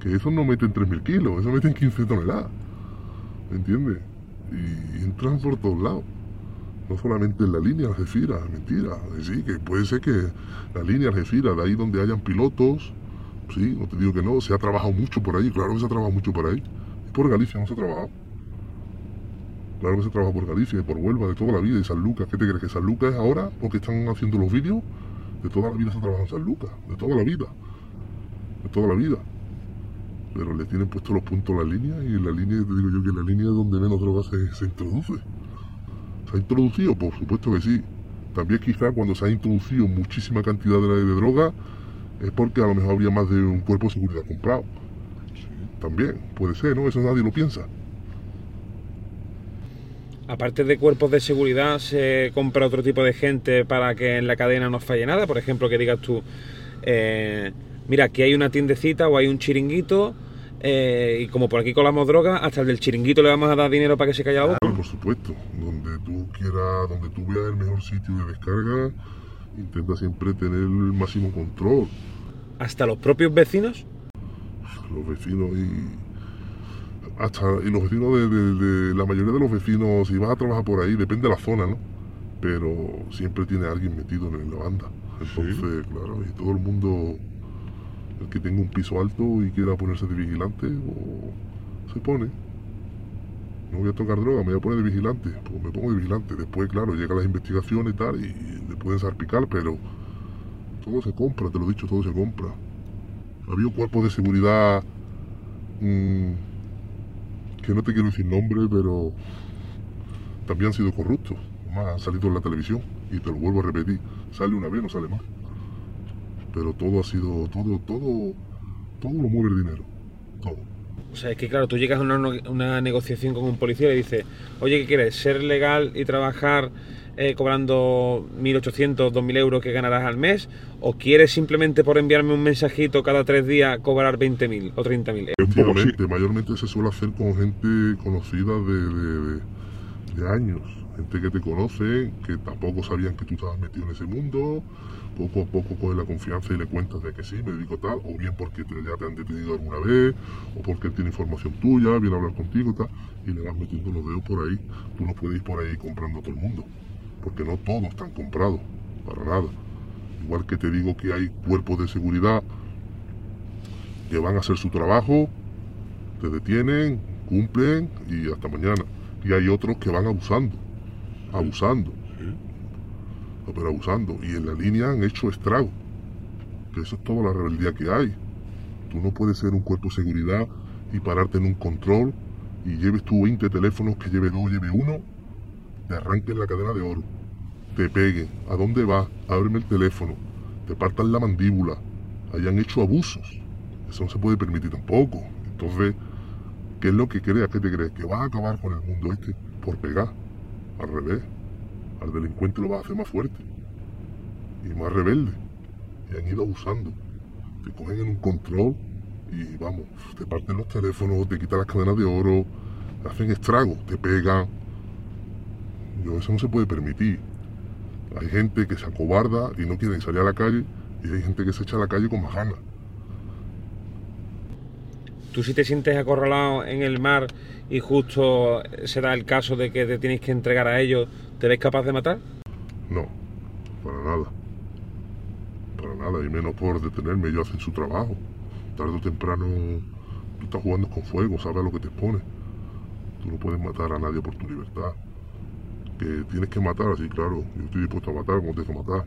Que esos no meten 3.000 kilos, esos meten 15 toneladas. ¿Me entiendes? Y entran por todos lados. No solamente en la línea Algeciras, mentira. Sí, que puede ser que la línea Algeciras, de ahí donde hayan pilotos, Sí, no te digo que no, se ha trabajado mucho por ahí, claro que se ha trabajado mucho por ahí. Y por Galicia no se ha trabajado. Claro que se trabaja por Galicia y por Huelva de toda la vida y San Lucas. ¿Qué te crees? ¿Que San Lucas es ahora porque están haciendo los vídeos? De toda la vida se ha trabajado en San Lucas, de toda la vida. De toda la vida. Pero le tienen puesto los puntos a la línea y en la línea, te digo yo que en la línea es donde menos droga se, se introduce. ¿Se ha introducido? Por supuesto que sí. También quizá cuando se ha introducido muchísima cantidad de, de droga es porque a lo mejor habría más de un cuerpo de seguridad comprado. También, puede ser, ¿no? Eso nadie lo piensa. aparte de cuerpos de seguridad, se compra otro tipo de gente para que en la cadena no falle nada. Por ejemplo, que digas tú, eh, mira, aquí hay una tiendecita o hay un chiringuito. eh, y como por aquí colamos droga, hasta el del chiringuito le vamos a dar dinero para que se calle la boca. Claro, por supuesto. Donde tú quieras, donde tú veas el mejor sitio de descarga, intenta siempre tener el máximo control. Hasta los propios vecinos. Los vecinos y. Hasta. Y los vecinos de, de- de- La mayoría de los vecinos, si vas a trabajar por ahí, depende de la zona, ¿no? Pero siempre tiene alguien metido en la banda. Entonces, claro, y todo el mundo. El que tenga un piso alto y quiera ponerse de vigilante, o se pone. No voy a tocar droga, me voy a poner de vigilante. Pues me pongo de vigilante. Después, claro, llegan las investigaciones y tal, y le pueden salpicar, pero todo se compra, te lo he dicho, todo se compra. Había un cuerpo de seguridad mm, que no te quiero decir nombre, pero también han sido corruptos. Han salido en la televisión y te lo vuelvo a repetir. Sale una vez, no sale más. Pero todo ha sido, todo, todo, todo lo mueve el dinero. Todo. O sea, es que claro, tú llegas a una, una negociación con un policía y le dices, oye, ¿qué quieres? ¿Ser legal y trabajar eh, cobrando 1.800, 2.000 euros que ganarás al mes? ¿O quieres simplemente por enviarme un mensajito cada tres días cobrar 20.000 o 30.000 euros? Efectivamente, mayormente se suele hacer con gente conocida de, de- de- de años, gente que te conoce, que tampoco sabían que tú estabas metido en ese mundo, poco a poco coge la confianza y le cuentas de que sí, me dedico tal, o bien porque ya te han detenido alguna vez, o porque él tiene información tuya, viene a hablar contigo tal, y le vas metiendo los dedos por ahí. Tú no puedes ir por ahí comprando a todo el mundo, porque no todos están comprados, para nada. Igual que te digo que hay cuerpos de seguridad que van a hacer su trabajo, te detienen, cumplen y hasta mañana. Y hay otros que van abusando, abusando, pero abusando. Y en la línea han hecho estrago. Que eso es toda la rebeldía que hay. Tú no puedes ser un cuerpo de seguridad y pararte en un control y lleves tú 20 teléfonos, que lleve dos, lleve uno, te arranquen la cadena de oro, te peguen. ¿A dónde vas? Ábreme el teléfono, te partan la mandíbula, hayan hecho abusos. Eso no se puede permitir tampoco. Entonces, ¿qué es lo que creas? ¿Qué te crees? ¿Que vas a acabar con el mundo este por pegar? Al revés. Al delincuente lo vas a hacer más fuerte y más rebelde. Y han ido abusando. Te cogen en un control y vamos, te parten los teléfonos, te quitan las cadenas de oro, te hacen estragos, te pegan. Yo, eso no se puede permitir. Hay gente que se acobarda y no quiere salir a la calle y hay gente que se echa a la calle con más ganas. Tú si te sientes acorralado en el mar y justo se da el caso de que te tienes que entregar a ellos, ¿te ves capaz de matar? No, para nada. Para nada, y menos por detenerme. Ellos hacen su trabajo. Tarde o temprano, tú estás jugando con fuego, sabes lo que te expones. Tú no puedes matar a nadie por tu libertad. Que tienes que matar, así claro. Yo estoy dispuesto a matar como tengo que matar.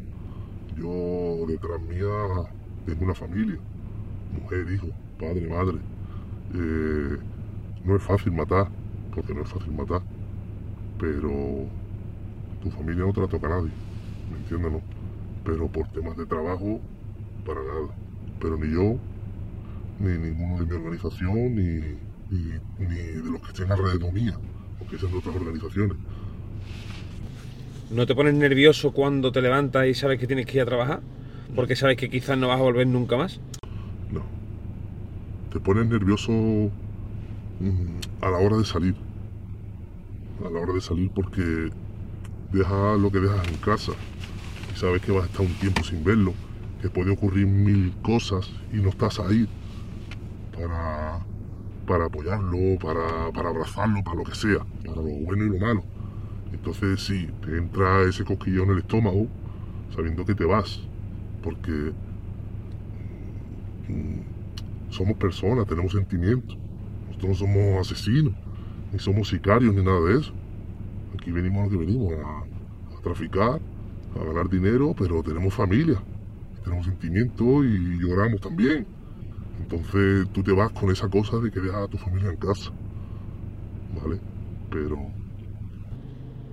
Yo detrás mía tengo una familia. Mujer, hijo, padre, madre. Eh, no es fácil matar, porque no es fácil matar. Pero tu familia no te la toca a nadie, ¿me entiendes? Pero por temas de trabajo, para nada. Pero ni yo, ni ninguno de mi organización, ni, ni, de los que estén alrededor mía, porque son de otras organizaciones. ¿No te pones nervioso cuando te levantas y sabes que tienes que ir a trabajar? Porque sabes que quizás no vas a volver nunca más. Te pones nervioso mm, a la hora de salir. A la hora de salir porque dejas lo que dejas en casa y sabes que vas a estar un tiempo sin verlo, que puede ocurrir mil cosas y no estás ahí para, para apoyarlo, para, para abrazarlo, para lo que sea, para lo bueno y lo malo. Entonces sí, te entra ese cosquillón en el estómago sabiendo que te vas, porque mm, somos personas, tenemos sentimientos. Nosotros no somos asesinos, ni somos sicarios, ni nada de eso. Aquí venimos a lo que venimos, a, traficar, a ganar dinero, pero tenemos familia, tenemos sentimientos y lloramos también. Entonces tú te vas con esa cosa de que dejas a tu familia en casa, ¿vale? Pero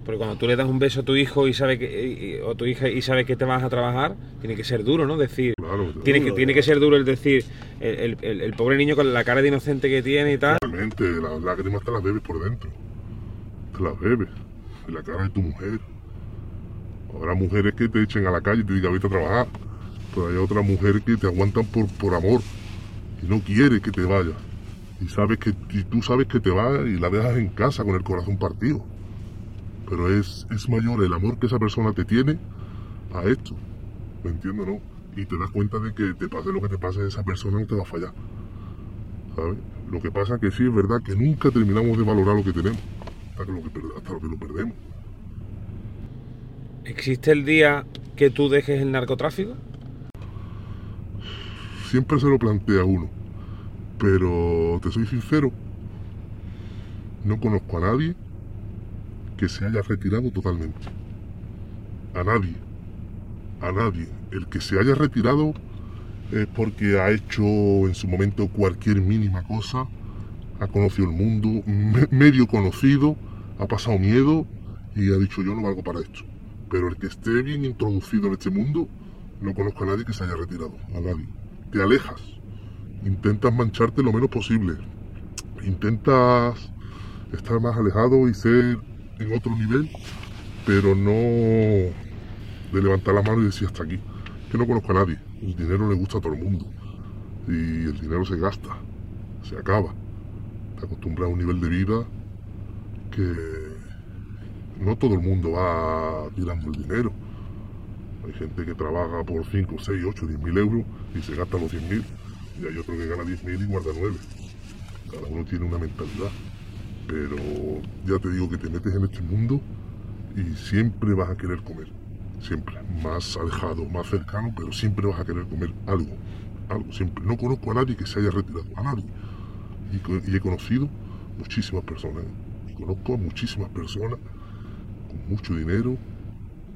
Porque cuando tú le das un beso a tu hijo y sabe que, y- o tu hija y sabe que te vas a trabajar, tiene que ser duro, ¿no? Decir, claro, tiene que, tiene que ser duro el decir, el, el- el- el pobre niño con la cara de inocente que tiene y tal. Realmente, las lágrimas te las bebes por dentro. Te las bebes. en la cara de tu mujer. Habrá mujeres que te echen a la calle y te digan vete a trabajar, pero hay otras mujeres que te aguantan por, por amor y no quiere que te vayas. Y sabes que y tú sabes que te vas y la dejas en casa con el corazón partido. Pero es, es mayor el amor que esa persona te tiene a esto. ¿Me entiendes, no? Y te das cuenta de que te pase lo que te pase, esa persona no te va a fallar. ¿Sabes? Lo que pasa es que sí es verdad que nunca terminamos de valorar lo que tenemos hasta, que lo, que, hasta lo que lo perdemos. ¿Existe el día que tú dejes el narcotráfico? Siempre se lo plantea uno, pero te soy sincero, no conozco a nadie que se haya retirado totalmente. A nadie. A nadie. El que se haya retirado es porque ha hecho en su momento cualquier mínima cosa, ha conocido el mundo, medio conocido, ha pasado miedo y ha dicho yo no valgo para esto. Pero el que esté bien introducido en este mundo, no conozco a nadie que se haya retirado, a nadie. Te alejas, intentas mancharte lo menos posible, intentas estar más alejado y ser en otro nivel, pero no de levantar la mano y decir hasta aquí. Que no conozco a nadie. El dinero le gusta a todo el mundo. Y el dinero se gasta, se acaba. Te acostumbras a un nivel de vida que no todo el mundo va tirando el dinero. Hay gente que trabaja por 5, 6, 8, 10 mil euros y se gasta los 100 mil. Y hay otro que gana 10 mil y guarda 9. Cada uno tiene una mentalidad. Pero ya te digo que te metes en este mundo y siempre vas a querer comer. Siempre. Más alejado, más cercano, pero siempre vas a querer comer algo. Algo, siempre. No conozco a nadie que se haya retirado. A nadie. Y, he conocido muchísimas personas. Y conozco a muchísimas personas con mucho dinero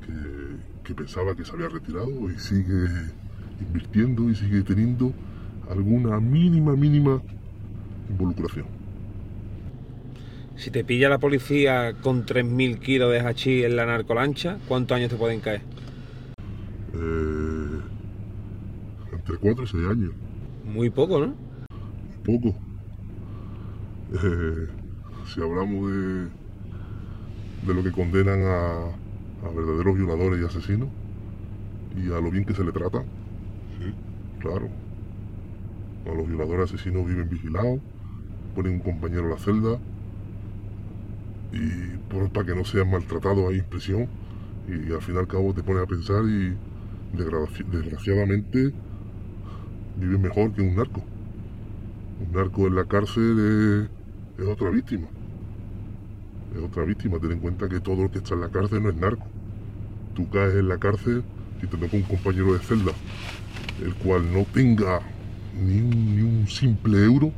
que, que pensaba que se había retirado y sigue invirtiendo y sigue teniendo alguna mínima, mínima involucración. Si te pilla la policía con 3.000 kilos de hachís en la narcolancha, ¿cuántos años te pueden caer? Eh, entre 4 y 6 años. Muy poco, ¿no? Poco. Eh, si hablamos de, de lo que condenan a, a, verdaderos violadores y asesinos y a lo bien que se le trata, sí, claro. A los violadores y asesinos viven vigilados, ponen un compañero en la celda, y por, para que no sean maltratados hay impresión y al fin y al cabo te pones a pensar y desgraciadamente vive mejor que un narco. Un narco en la cárcel es, otra víctima. Es otra víctima. Ten en cuenta que todo el que está en la cárcel no es narco. Tú caes en la cárcel y te toca un compañero de celda, el cual no tenga ni un, ni un simple euro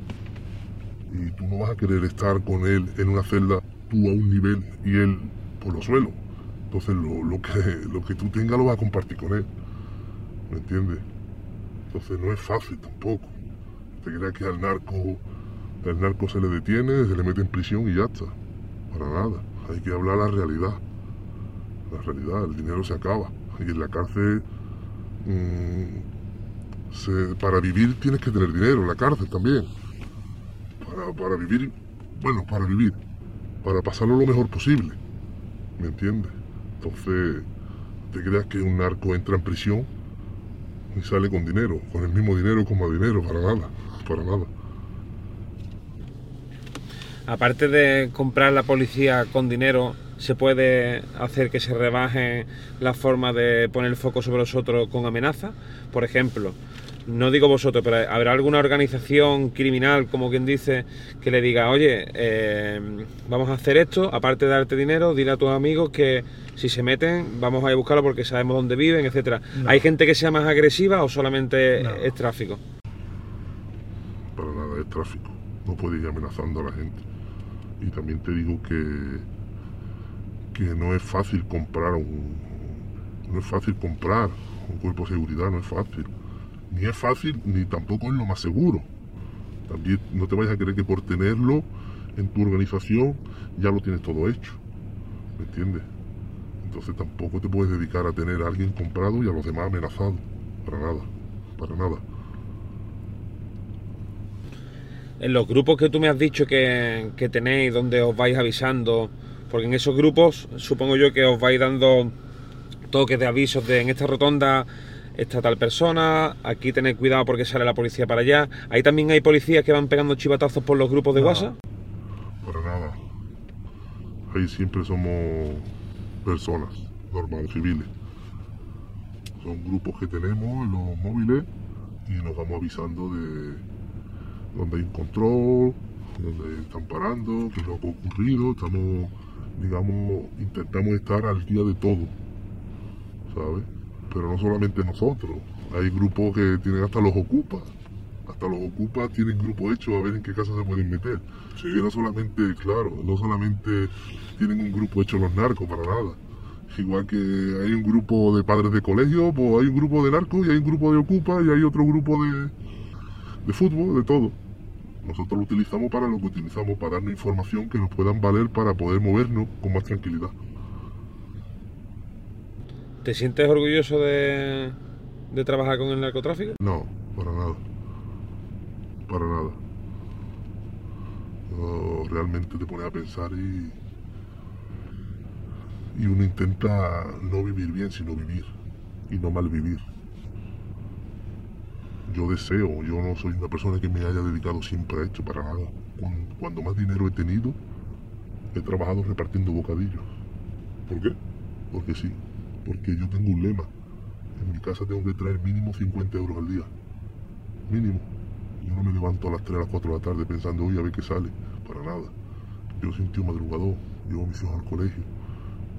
y tú no vas a querer estar con él en una celda tú a un nivel y él por los suelos. Entonces lo, que, lo que tú tengas lo vas a compartir con él. ¿Me entiendes? Entonces no es fácil tampoco. Te creas que al narco, el narco se le detiene, se le mete en prisión y ya está. Para nada. Hay que hablar la realidad. La realidad, el dinero se acaba. Y en la cárcel, mm, para vivir tienes que tener dinero, la cárcel también. Para, para vivir, bueno, para vivir para pasarlo lo mejor posible. ¿Me entiendes? Entonces, te creas que un narco entra en prisión y sale con dinero, con el mismo dinero como dinero, para nada, para nada. Aparte de comprar la policía con dinero, ¿se puede hacer que se rebaje la forma de poner el foco sobre los otros con amenaza? Por ejemplo, no digo vosotros, pero habrá alguna organización criminal, como quien dice, que le diga, oye, eh, vamos a hacer esto, aparte de darte dinero, dile a tus amigos que si se meten, vamos a ir a buscarlo porque sabemos dónde viven, etcétera. ¿Hay gente que sea más agresiva o solamente es tráfico? Para nada, es tráfico. No puedes ir amenazando a la gente. Y también te digo que, que no es fácil comprar un. No es fácil comprar un cuerpo de seguridad, no es fácil ni es fácil ni tampoco es lo más seguro. También no te vayas a creer que por tenerlo en tu organización ya lo tienes todo hecho. ¿Me entiendes? Entonces tampoco te puedes dedicar a tener a alguien comprado y a los demás amenazados. Para nada. Para nada. En los grupos que tú me has dicho que, que tenéis, donde os vais avisando Porque en esos grupos supongo yo que os vais dando toques de avisos de en esta rotonda está tal persona, aquí tened cuidado porque sale la policía para allá. Ahí también hay policías que van pegando chivatazos por los grupos de No. WhatsApp. Para nada. Ahí siempre somos personas normales, civiles. Son grupos que tenemos en los móviles y nos vamos avisando de donde hay un control, donde están parando, qué es lo que ha ocurrido. Estamos, digamos, intentamos estar al día de todo, ¿sabes? Pero no solamente nosotros. Hay grupos que tienen hasta los ocupas. Hasta los ocupas tienen grupo hecho a ver en qué casa se pueden meter. Que no solamente, claro, no solamente tienen un grupo hecho los narcos para nada. Igual que hay un grupo de padres de colegio, pues hay un grupo de narcos y hay un grupo de ocupas y hay otro grupo de, de fútbol, de todo. Nosotros lo utilizamos para lo que utilizamos, para darnos información que nos puedan valer para poder movernos con más tranquilidad. ¿Te sientes orgulloso de, de trabajar con el narcotráfico? No, para nada. Para nada. Realmente te pone a pensar y. Y uno intenta no vivir bien, sino vivir. Y no mal vivir. Yo deseo, yo no soy una persona que me haya dedicado siempre a esto, para nada. Cuan- Cuando más dinero he tenido, he trabajado repartiendo bocadillos. ¿Por qué? Porque sí. Porque yo tengo un lema. En mi casa tengo que traer mínimo 50 euros al día. Mínimo. Yo no me levanto a las 3 a las 4 de la tarde pensando, oye, a ver qué sale. Para nada. Yo soy un tío madrugador. Llevo a mis hijos al colegio.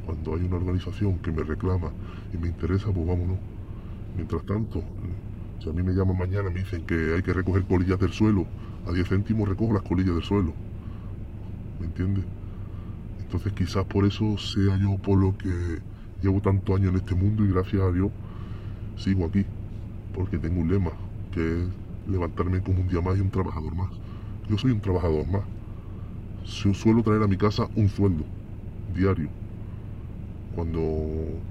Cuando hay una organización que me reclama y me interesa, pues vámonos. Mientras tanto, si a mí me llaman mañana y me dicen que hay que recoger colillas del suelo, a 10 céntimos recojo las colillas del suelo. ¿Me entiendes? Entonces quizás por eso sea yo por lo que llevo tantos años en este mundo y gracias a Dios sigo aquí. Porque tengo un lema, que es levantarme como un día más y un trabajador más. Yo soy un trabajador más. Su- Suelo traer a mi casa un sueldo diario. Cuando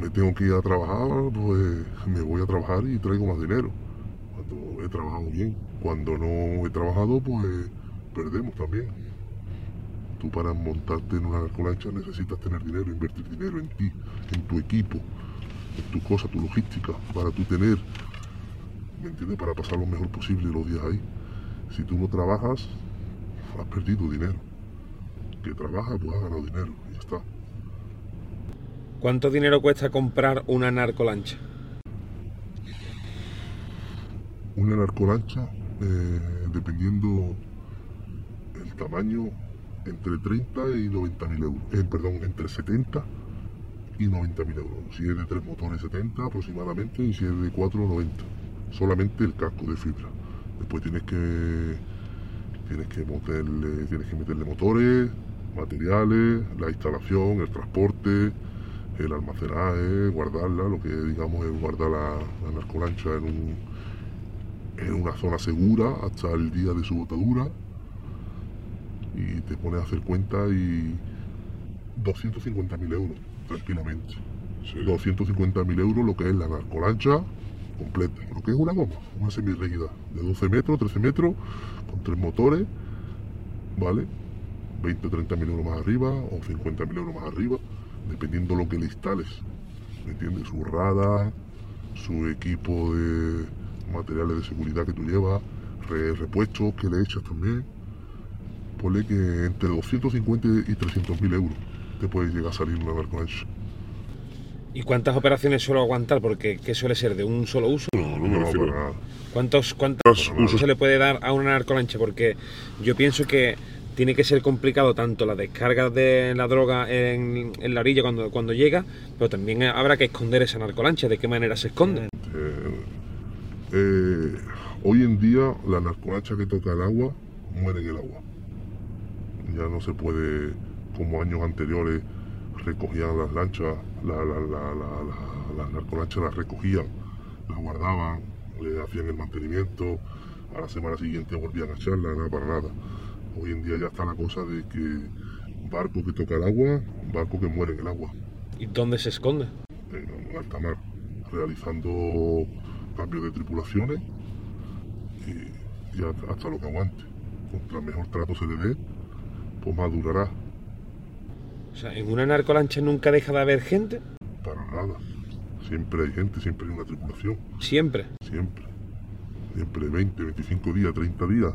me tengo que ir a trabajar, pues me voy a trabajar y traigo más dinero. Cuando he trabajado bien. Cuando no he trabajado, pues perdemos también. Tú para montarte en una narcolancha necesitas tener dinero, invertir dinero en ti, en tu equipo, en tu cosa, tu logística, para tú tener, ¿me entiendes? Para pasar lo mejor posible los días ahí. Si tú no trabajas, has perdido dinero. Que trabajas, pues has ganado dinero, y ya está. ¿Cuánto dinero cuesta comprar una narcolancha? Una narcolancha, eh, dependiendo el tamaño, entre 30 y 90 mil euros. Eh, perdón, entre 70 y 90 mil euros. Si es de tres motores, 70 aproximadamente, y si es de 4, 90. Solamente el casco de fibra. Después tienes que tienes que meterle, tienes que meterle motores, materiales, la instalación, el transporte, el almacenaje, guardarla, lo que digamos es guardar la, la narcolancha en un, en una zona segura hasta el día de su botadura y te pones a hacer cuenta y 250.000 euros tranquilamente. 250.000 euros lo que es la narcolancha completa, lo que es una goma, una semirrígida de 12 metros, 13 metros, con tres motores, ¿vale? 20 o 30 mil euros más arriba o 50 mil euros más arriba, dependiendo lo que le instales, ¿me entiendes? Su radar, su equipo de materiales de seguridad que tú llevas, re- repuestos que le echas también. Ponle que entre 250 y 300 mil euros te puede llegar a salir una narcolancha. ¿Y cuántas operaciones suele aguantar? Porque ¿qué suele ser? ¿De un solo uso? No, no me No, refiero. nada. ¿Cuántos, ¿Cuántos usos. se le puede dar a una narcolancha? Porque yo pienso que tiene que ser complicado tanto la descarga de la droga en, en la orilla cuando, cuando llega, pero también habrá que esconder esa narcolancha. ¿De qué manera se esconde? Eh, eh, hoy en día la narcolancha que toca el agua muere en el agua. Ya no se puede, como años anteriores, recogían las lanchas, la, la, la, la- la- las narcolanchas las recogían, las guardaban, le hacían el mantenimiento, a la semana siguiente volvían a echarla, nada para nada. Hoy en día ya está la cosa de que barco que toca el agua, barco que muere en el agua ¿Y dónde se esconde? en alta mar, realizando cambios de tripulaciones y, y hasta hasta lo que aguante. Contra mejor trato se le dé, pues más durará. O sea, en una narcolancha nunca deja de haber gente. Para nada. Siempre hay gente, siempre hay una tripulación. Siempre. Siempre. Siempre 20, 25 días, 30 días.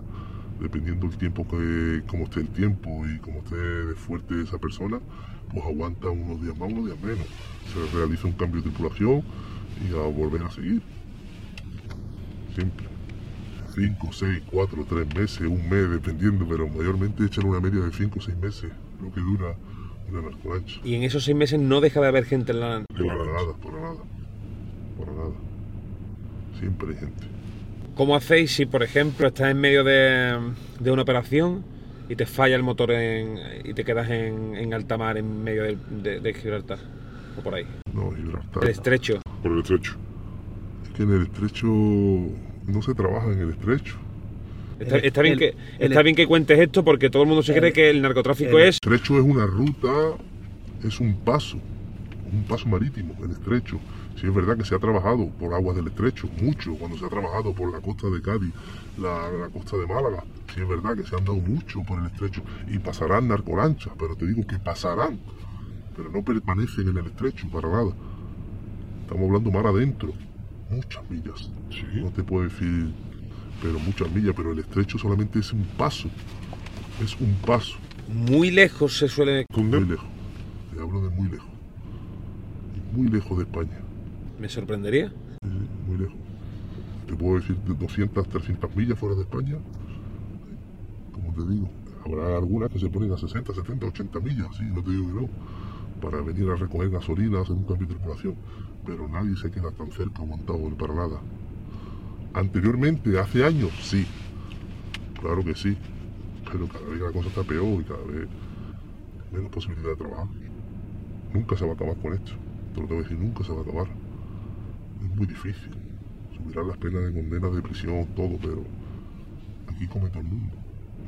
Dependiendo del tiempo que, cómo esté el tiempo y cómo esté de fuerte esa persona, pues aguanta unos días más, unos días menos. Se realiza un cambio de tripulación y a volver a seguir. Siempre. 5, 6, 4, 3 meses, un mes, dependiendo, pero mayormente echan una media de 5 o 6 meses, lo que dura una narcolancha. Y en esos seis meses no deja de haber gente en la Para nada, para nada. Para nada. Siempre hay gente. ¿Cómo hacéis si, por ejemplo, estás en medio de, de una operación y te falla el motor en- y te quedas en, en alta mar en medio del- de, de Gibraltar? O por ahí. No, Gibraltar. El estrecho. Por el estrecho. Es que en el estrecho no se trabaja en el estrecho. Está, bien, el- que, el- está bien que cuentes esto porque todo el mundo se cree el- que el narcotráfico el- es... El estrecho es una ruta, es un paso, un paso marítimo, el estrecho. Sí es verdad que se ha trabajado por aguas del estrecho, mucho, cuando se ha trabajado por la costa de Cádiz, la, la costa de Málaga. Sí es verdad que se han dado mucho por el estrecho y pasarán narcolanchas, pero te digo que pasarán, pero no permanecen en el estrecho para nada. Estamos hablando mar adentro, muchas millas. No te puedo decir, pero muchas millas, pero el estrecho solamente es un paso, es un paso. Muy lejos se suele... Muy lejos. Te hablo de muy lejos. Muy lejos de España. Me sorprendería. Sí, sí, muy lejos. Te puedo decir de 200, 300 millas fuera de España. Como te digo, habrá algunas que se ponen a 60, 70, 80 millas, sí, no te digo que no. Para venir a recoger gasolina, hacer un cambio de tripulación. Pero nadie se queda tan cerca montado para nada. Anteriormente, hace años, sí. Claro que sí. Pero cada vez la cosa está peor y cada vez menos posibilidad de trabajar. Nunca se va a acabar con esto. Te lo tengo que decir, nunca se va a acabar. Es muy difícil. Subirán las penas de condena de prisión, todo, pero aquí come todo el mundo.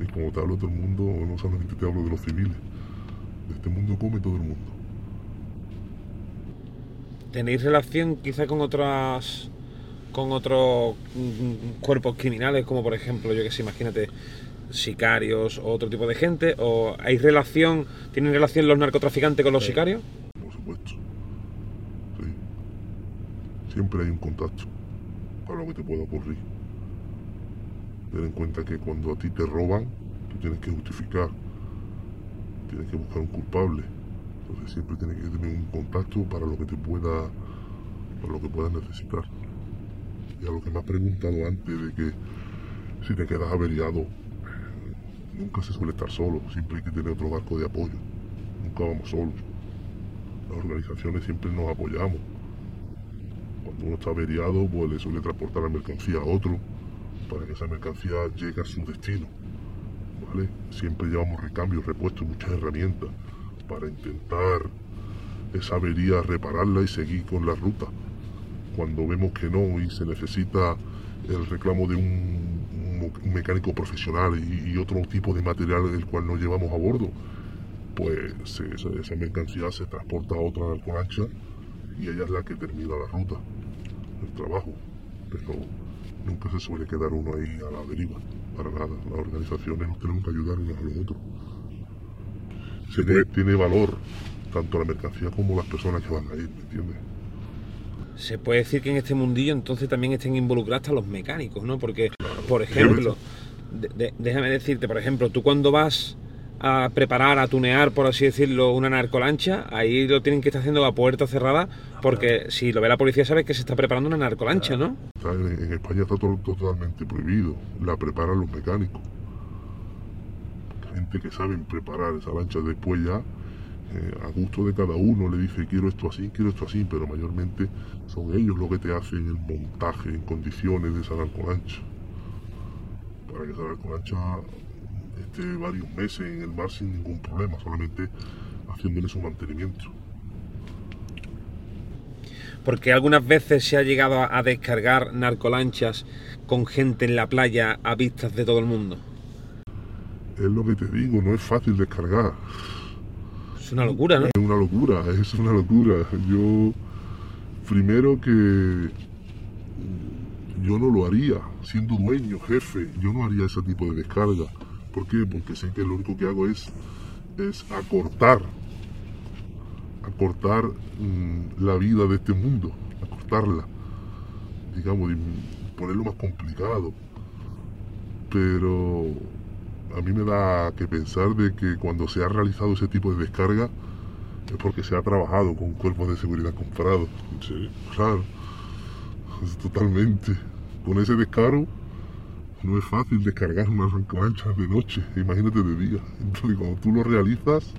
Y como te hablo todo el mundo, no solamente te hablo de los civiles. De este mundo come todo el mundo. ¿Tenéis relación quizá con otras con otros mm, cuerpos criminales, como por ejemplo, yo que sé, imagínate, sicarios o otro tipo de gente? ¿O hay relación, tienen relación los narcotraficantes con los Sí. sicarios? por supuesto. Sí. Siempre hay un contacto para lo que te pueda ocurrir. Ten en cuenta que cuando a ti te roban, tú tienes que justificar, tienes que buscar un culpable. Siempre tienes que tener un contacto para lo que te pueda, para lo que puedas necesitar. Y a lo que me has preguntado antes de que si te quedas averiado, nunca se suele estar solo, siempre hay que tener otro barco de apoyo. Nunca vamos solos las organizaciones siempre nos apoyamos. Cuando uno está averiado, pues le suele transportar la mercancía a otro para que esa mercancía llegue a su destino. ¿Vale? Siempre llevamos recambios, repuestos, muchas herramientas para intentar esa avería repararla y seguir con la ruta. Cuando vemos que no y se necesita el reclamo de un, mecánico profesional y, otro tipo de material el cual no llevamos a bordo, pues esa, mercancía se transporta a otra narcolancha y ella es la que termina la ruta, el trabajo. Pero nunca se suele quedar uno ahí a la deriva, para nada. Las organizaciones nos tenemos que ayudar unos a los otros. Se tiene, tiene valor tanto la mercancía como las personas que van a ir, ¿me entiendes? Se puede decir que en este mundillo entonces también estén involucrados hasta los mecánicos, ¿no? Porque, por ejemplo, de- de- déjame decirte, por ejemplo, tú cuando vas a preparar, a tunear, por así decirlo, una narcolancha, ahí lo tienen que estar haciendo a puerta cerrada, porque si lo ve la policía sabes que se está preparando una narcolancha, ¿no? En, España está to- totalmente prohibido. La preparan los mecánicos. Gente que saben preparar esa lancha después ya, eh, a gusto de cada uno, le dice quiero esto así, quiero esto así, pero mayormente son ellos los que te hacen el montaje en condiciones de esa narcolancha. Para que esa narcolancha esté varios meses en el mar sin ningún problema, solamente haciéndole su mantenimiento. Porque algunas veces se ha llegado a descargar narcolanchas con gente en la playa a vistas de todo el mundo. Es lo que te digo, no es fácil descargar. Es una locura, ¿no? Es una locura, es una locura. Yo, primero que yo no lo haría, siendo dueño, jefe, yo no haría ese tipo de descarga. ¿Por qué? Porque sé que lo único que hago es, es acortar acortar mm, la vida de este mundo, acortarla, digamos, y ponerlo más complicado. Pero a mí me da que pensar de que cuando se ha realizado ese tipo de descarga es porque se ha trabajado con cuerpos de seguridad comprados. Sí. Claro, totalmente. Con ese descaro no es fácil descargar una mancha de noche, imagínate de día. Entonces cuando tú lo realizas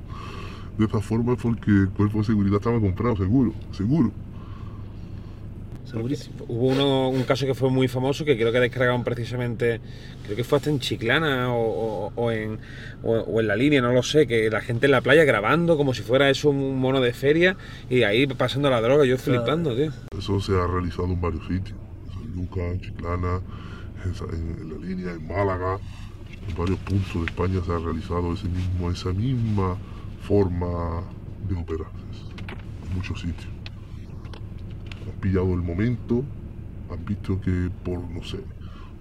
de esta forma es porque el cuerpo de seguridad estaba comprado, seguro, seguro. Segurísimo. Hubo uno, un caso que fue muy famoso que creo que descargaron precisamente, creo que fue hasta en Chiclana o, o- o en, o, o en la línea, no lo sé, que la gente en la playa grabando como si fuera eso un mono de feria y ahí pasando la droga, yo flipando, tío. Eso se ha realizado en varios sitios. En San Lucas, en Chiclana, en, Sa- en- en la línea, en Málaga, en varios puntos de España se ha realizado ese mismo, esa misma forma de operar. En muchos sitios. Han pillado el momento, han visto que por, no sé,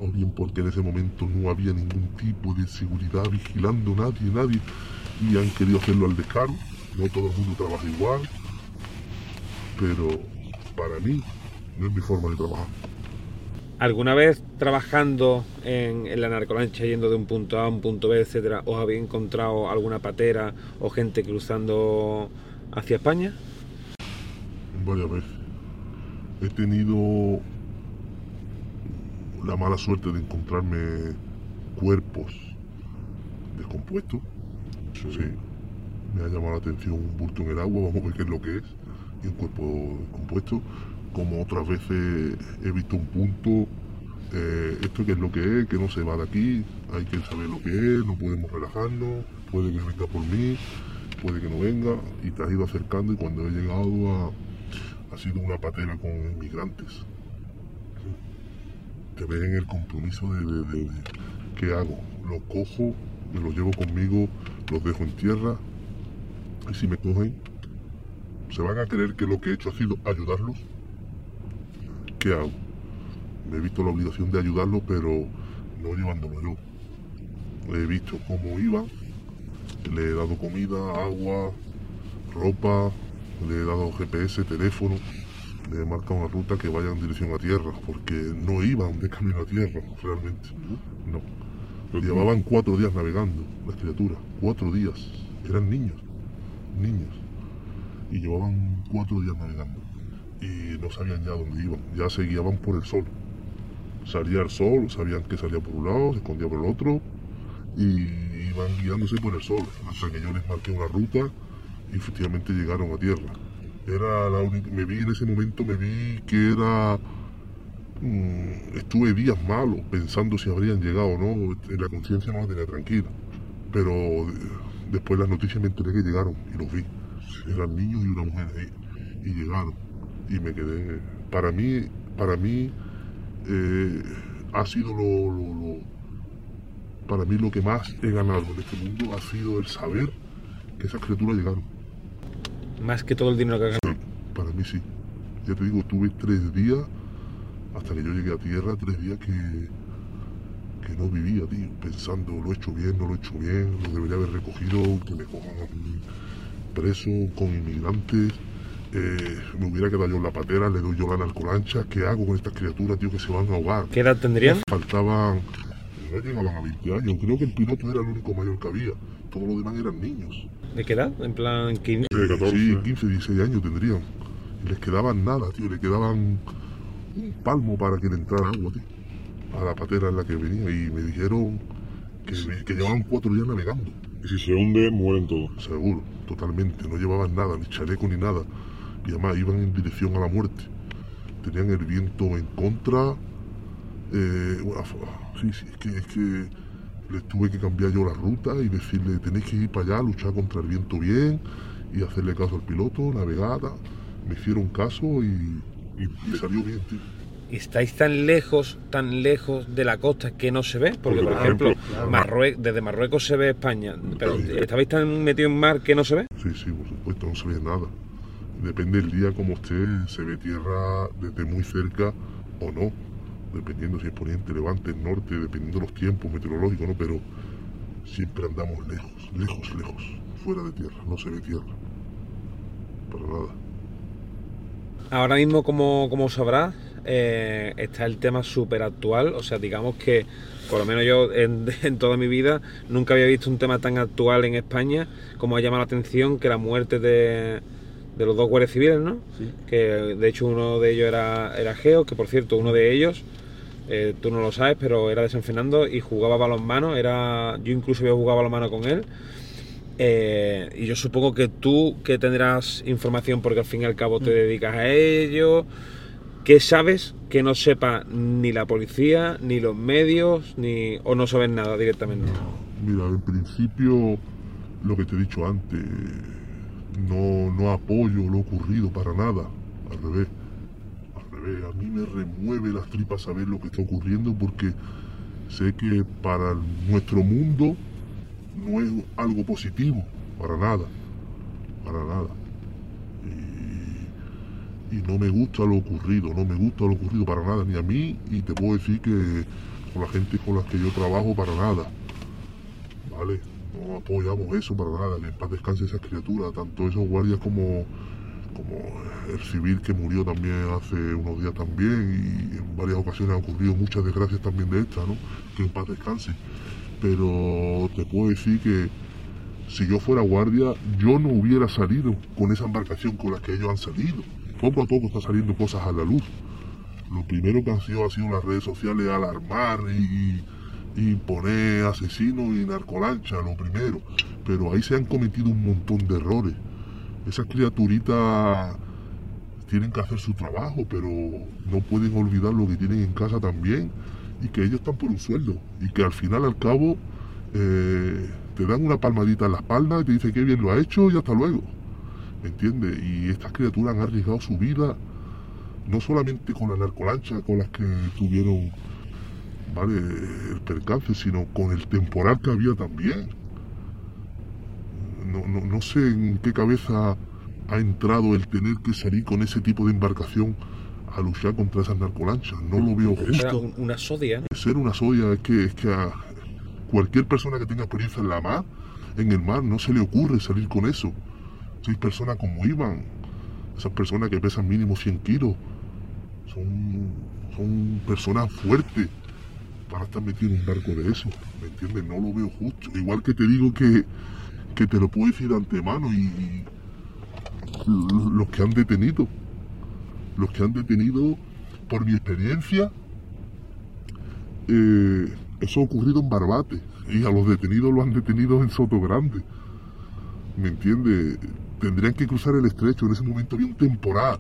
o bien porque en ese momento no había ningún tipo de seguridad vigilando nadie, nadie, y han querido hacerlo al descaro. No todo el mundo trabaja igual, pero para mí no es mi forma de trabajar. ¿Alguna vez trabajando en, en la narcolancha, yendo de un punto A a un punto B, etcétera, os habéis encontrado alguna patera o gente cruzando hacia España? varias veces. He tenido la mala suerte de encontrarme cuerpos descompuestos. Sí. Me ha llamado la atención un bulto en el agua, vamos a ver qué es lo que es. Y un cuerpo descompuesto. Como otras veces he visto un punto, eh, esto que es lo que es, que no se va de aquí, hay que saber lo que es, no podemos relajarnos, puede que venga por mí, puede que no venga, y te has ido acercando y cuando he llegado a, ha sido una patera con inmigrantes. Te ves en el compromiso de, de- qué hago. Los cojo, me los llevo conmigo, los dejo en tierra y si me cogen, se van a creer que lo que he hecho ha sido ayudarlos. ¿Qué hago? Me he visto la obligación de ayudarlos, pero no llevándolo yo. He visto cómo iban, le he dado comida, agua, ropa, le he dado GPS, teléfono, le he marcado una ruta que vaya en dirección a tierra, porque no iban de camino a tierra, realmente. No. Llevaban cuatro días navegando, las criaturas, cuatro días. Eran niños, niños. Y llevaban cuatro días navegando. Y no sabían ya dónde iban, ya se guiaban por el sol. Salía el sol, sabían que salía por un lado, se escondía por el otro, y iban guiándose por el sol, hasta que yo les marqué una ruta y efectivamente llegaron a tierra. Era la única, me vi en ese momento, me vi que era, mm, estuve días malos pensando si habrían llegado o no, la conciencia no la tenía tranquila, pero después las noticias me enteré que llegaron y los vi, eran niños y una mujer ahí, y llegaron, y me quedé, para mí, para mí, eh, ha sido lo- lo- para mí lo que más he ganado en este mundo ha sido el saber que esas criaturas llegaron. Más que todo el dinero que. Sí, para mí sí. Ya te digo, tuve tres días hasta que yo llegué a tierra, tres días que, que no vivía, tío, pensando, lo he hecho bien, no lo he hecho bien, lo debería haber recogido, que me cojan preso con inmigrantes, eh, me hubiera quedado yo en la patera, le doy yo la narcolancha, ¿qué hago con estas criaturas, tío, que se van a ahogar? ¿Qué edad tendrían? Faltaban, no llegaban a 20 años, creo que el piloto era el único mayor que había, todos los demás eran niños. ¿De qué edad? En plan, 15. De 14. Sí, 15, 16 años tendrían. Y les quedaban nada, tío, le quedaban un palmo para que le entrara agua, tío. A la patera en la que venía y me dijeron que, que llevaban cuatro días navegando. Y si se hunde, mueren todos. Seguro, totalmente. No llevaban nada, ni chaleco ni nada. Y además iban en dirección a la muerte. Tenían el viento en contra. Eh, bueno, sí, sí, es que, es que les tuve que cambiar yo la ruta y decirle, tenéis que ir para allá, luchar contra el viento bien y hacerle caso al piloto, navegada. Me hicieron caso y, y, y salió bien, tío. ¿Y estáis tan lejos, tan lejos de la costa que no se ve? Porque, Porque, por ejemplo, ejemplo, Marrue- desde Marruecos se ve España, pero. ¿estabais tan metidos en mar que no se ve? Sí, sí, por supuesto, no se ve nada. Depende del día como esté, se ve tierra desde muy cerca o no, dependiendo si es poniente, levante, norte, dependiendo de los tiempos meteorológicos, ¿no? Pero siempre andamos lejos, lejos, lejos, fuera de tierra, no se ve tierra. para nada. Ahora mismo, como, como sabrás, eh, está el tema súper actual. O sea, digamos que, por lo menos yo en, en, toda mi vida, nunca había visto un tema tan actual en España como ha llamado la atención que la muerte de, de los dos guardias civiles, ¿no? Sí. Que de hecho uno de ellos era, era Geo, que por cierto, uno de ellos, eh, tú no lo sabes, pero era de San Fernando y jugaba balonmano. Era, yo incluso había jugado balonmano con él. Eh, y yo supongo que tú que tendrás información porque al fin y al cabo te dedicas a ello. ¿Qué sabes que no sepa ni la policía, ni los medios, ni o no sabes nada directamente? Mira, en principio, lo que te he dicho antes, no, no apoyo lo ocurrido para nada. Al revés. A mí me remueve las tripas saber lo que está ocurriendo porque sé que para nuestro mundo no es algo positivo, para nada. Para nada. Y, y no me gusta lo ocurrido, no me gusta lo ocurrido para nada, ni a mí, y te puedo decir que con la gente con la que yo trabajo, para nada. ¿Vale? no apoyamos eso para nada, que en paz descanse esas criaturas, tanto esos guardias como, como el civil que murió también hace unos días también y en varias ocasiones han ocurrido muchas desgracias también de esta, ¿no? Que en paz descanse. Pero te puedo decir que si yo fuera guardia, yo no hubiera salido con esa embarcación con la que ellos han salido. Poco a poco están saliendo cosas a la luz. Lo primero que han sido ha sido las redes sociales alarmar y, y poner asesinos y narcolancha, lo primero. Pero ahí se han cometido un montón de errores. Esas criaturitas tienen que hacer su trabajo, pero no pueden olvidar lo que tienen en casa también y que ellos están por un sueldo y que al final, al cabo, eh, te dan una palmadita en la espalda y te dicen que bien lo ha hecho y hasta luego. ¿Me entiendes? Y estas criaturas han arriesgado su vida no solamente con la narcolancha con las que tuvieron ¿vale? el percance, sino con el temporal que había también. No, no, no sé en qué cabeza ha entrado el tener que salir con ese tipo de embarcación a luchar contra esas narcolanchas. No lo veo justo. un- una sodia. Ser una soya es que, es que a cualquier persona que tenga experiencia en la mar, en el mar, no se le ocurre salir con eso. Seis personas como iban, esas personas que pesan mínimo 100 kilos, son, son personas fuertes para estar metido en un barco de eso. ¿Me entiendes? No lo veo justo. Igual que te digo que, que te lo puedo decir de antemano y, los que han detenido, los que han detenido, por mi experiencia, eh, eso ha ocurrido en Barbate y a los detenidos lo han detenido en Soto Grande. ¿Me entiende? Tendrían que cruzar el estrecho. En ese momento había un temporal.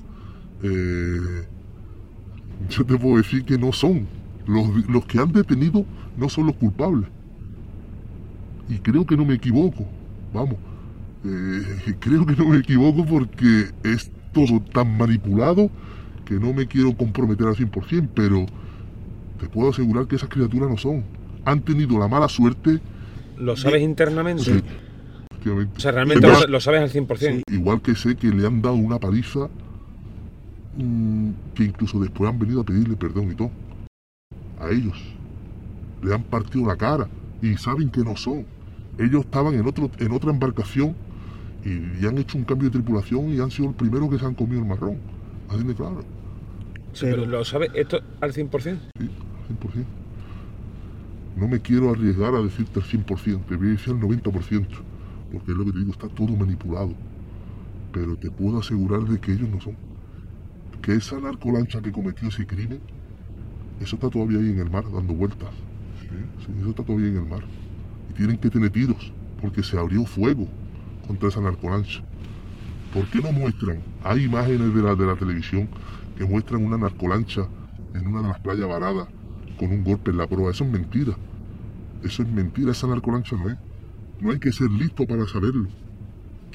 Eh, yo te puedo decir que no son. Los, los que han detenido no son los culpables. Y creo que no me equivoco. Vamos. Eh, creo que no me equivoco porque es todo tan manipulado que no me quiero comprometer al 100%, pero te puedo asegurar que esas criaturas no son. Han tenido la mala suerte. ¿Lo sabes internamente? Sí. O sea, realmente lo sabes al 100%. Igual que sé que le han dado una paliza mm, que incluso después han venido a pedirle perdón y todo. A ellos. Le han partido la cara y saben que no son. Ellos estaban en, otro, en otra embarcación y, y han hecho un cambio de tripulación y han sido el primero que se han comido el marrón. Así de claro. Sí, pero ¿Lo sabes esto al 100%? Sí, 100%. No me quiero arriesgar a decirte el 100%, te voy a decir el 90%, porque es lo que te digo, está todo manipulado. Pero te puedo asegurar de que ellos no son. Que esa narcolancha que cometió ese crimen, eso está todavía ahí en el mar dando vueltas. Sí, sí, eso está todavía en el mar. Tienen que tener tiros, porque se abrió fuego contra esa narcolancha. ¿Por qué no muestran? Hay imágenes de la, de la televisión que muestran una narcolancha en una de las playas varadas con un golpe en la proa. Eso es mentira. Eso es mentira, esa narcolancha no es. No hay que ser listo para saberlo.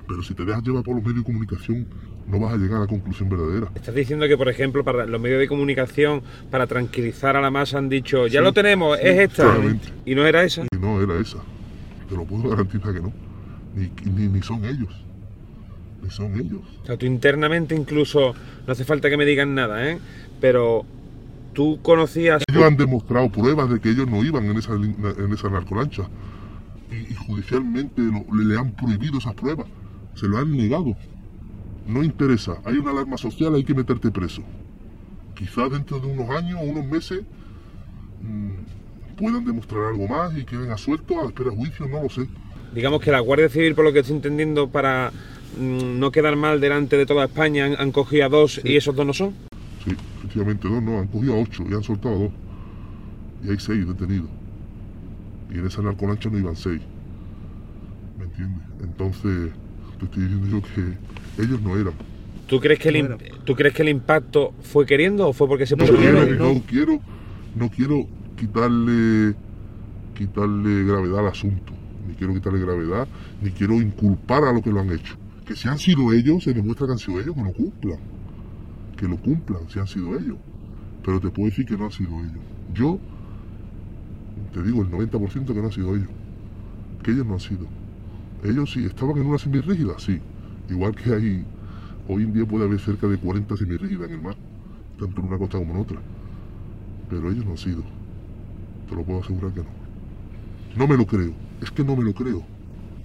Pero si te dejas llevar por los medios de comunicación, no vas a llegar a la conclusión verdadera. Estás diciendo que, por ejemplo, para los medios de comunicación, para tranquilizar a la masa, han dicho, ya Sí, lo tenemos, sí, es esta. claramente. Y no era esa. Y no era esa. Te lo puedo garantizar que no. Ni, ni, ni son ellos. Ni son ellos. O sea, tú internamente incluso, no hace falta que me digan nada, ¿eh? Pero tú conocías... Ellos han demostrado pruebas de que ellos no iban en esa, en esa narcolancha. Y, y judicialmente lo- le, le han prohibido esas pruebas. Se lo han negado. No interesa. Hay una alarma social, hay que meterte preso. Quizás dentro de unos años o unos meses mm, puedan demostrar algo más y queden a suelto a la espera de juicio, no lo sé. Digamos que la Guardia Civil, por lo que estoy entendiendo, para mm, no quedar mal delante de toda España, han, han cogido a dos y esos dos no son. Sí, efectivamente dos no, han cogido a ocho y han soltado a dos. Y hay seis detenidos. Y en esa narcolancha no iban seis. ¿Me entiendes? Entonces, te estoy diciendo yo que ellos no eran. ¿Tú crees que el, ¿tú crees que el impacto fue queriendo o fue porque se No, puso quiero, nervioso? no quiero, no quiero quitarle, quitarle gravedad al asunto. Ni quiero quitarle gravedad, ni quiero inculpar a lo que lo han hecho. Que si han sido ellos, se demuestra que han sido ellos, que lo cumplan. Que lo cumplan, si han sido ellos. Pero te puedo decir que no han sido ellos. Yo te digo el 90% que no han sido ellos. Que ellos no han sido. Ellos sí, estaban en una semirrígida, sí. Igual que hay, hoy en día puede haber cerca de 40 semirrígidas en el mar, tanto en una costa como en otra. Pero ellos no han sido. Te lo puedo asegurar que no. No me lo creo. Es que no me lo creo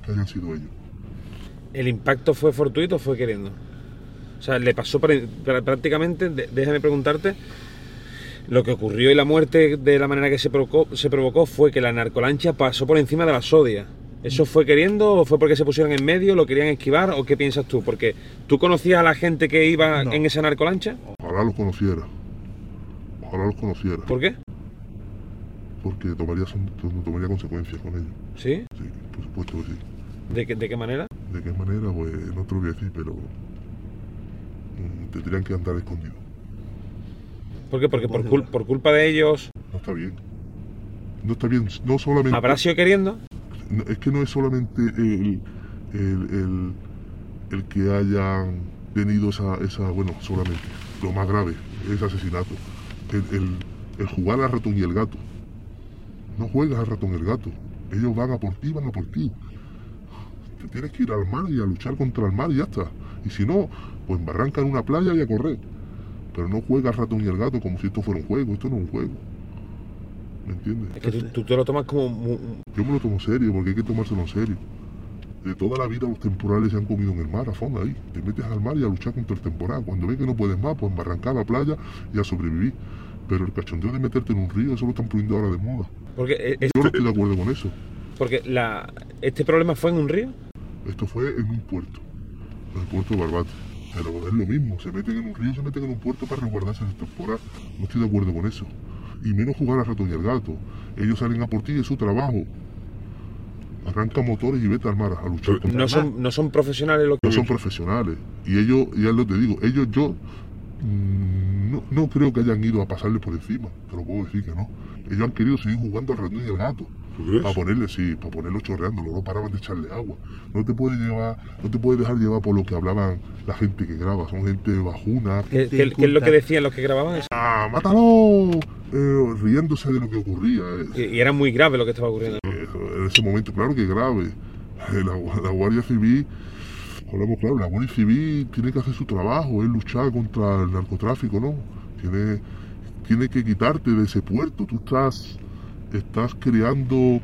que hayan sido ellos. ¿El impacto fue fortuito o fue queriendo? O sea, le pasó prácticamente, déjame preguntarte, lo que ocurrió y la muerte de la manera que se provocó fue que la narcolancha pasó por encima de la sodia. ¿Eso fue queriendo o fue porque se pusieron en medio, lo querían esquivar o qué piensas tú? Porque tú conocías a la gente que iba No. en esa narcolancha. Ojalá los conociera. Ojalá los conociera. ¿Por qué? Porque tomaría, tomaría consecuencias con ellos. ¿Sí? Sí, por supuesto que sí. ¿De qué, de qué manera? ¿De qué manera? Pues no te lo voy a decir, pero mm, tendrían que andar escondidos. ¿Por qué? Porque por, cul- por culpa de ellos No está bien. No está bien. No solamente. habrá sido queriendo. Es que no es solamente el, el, el, que hayan tenido esa, esa, bueno, solamente, lo más grave, ese asesinato. El, el, jugar al ratón y el gato. No juegas al ratón y el gato. Ellos van a por ti, van a por ti. Te tienes que ir al mar y a luchar contra el mar y ya está. Y si no, pues embarranca en una playa y a correr. Pero no juega al ratón y el gato como si esto fuera un juego. Esto no es un juego. ¿Me entiendes? Es que tú, tú te lo tomas como... mu- Yo me lo tomo serio porque hay que tomárselo en serio. De toda la vida los temporales se han comido en el mar, a fondo ahí. Te metes al mar y a luchar contra el temporal. Cuando ves que no puedes más, pues embarrancar a la playa y a sobrevivir. Pero el cachondeo de meterte en un río, eso lo están poniendo ahora de moda. Porque, eh, Yo este, no estoy de acuerdo con eso. porque la, este problema fue en un río. Esto fue en un puerto, en el puerto de Barbate. Pero es lo mismo, se meten en un río, se meten en un puerto para resguardarse del temporal. No estoy de acuerdo con eso. Y menos jugar al ratón y al gato. Ellos salen a por ti, es su trabajo. Arranca motores y vete al mar a luchar contra No mar. son, no son profesionales los que... no son profesionales. Y ellos, ya lo te digo, ellos yo mm, no, no creo que hayan ido a pasarle por encima, te lo puedo decir que no. Ellos han querido seguir jugando al ratón y al gato. ¿Tú crees? Para ponerle, sí, para ponerlo chorreando, no paraban de echarle agua. No te puedes llevar, no te puedes dejar llevar por lo que hablaban la gente que graba, son gente bajuna. ¿Qué, qué- qué es lo que decían los que grababan eso? ¡Ah, mátalo! Eh, riéndose de lo que ocurría. eh. Y, y era muy grave lo que estaba ocurriendo. Eh, en ese momento, claro que es grave. Eh, La, la Guardia Civil, hablamos claro, la Guardia Civil tiene que hacer su trabajo, es luchar contra el narcotráfico, ¿no? Tiene, tiene que quitarte de ese puerto. Tú estás, estás creando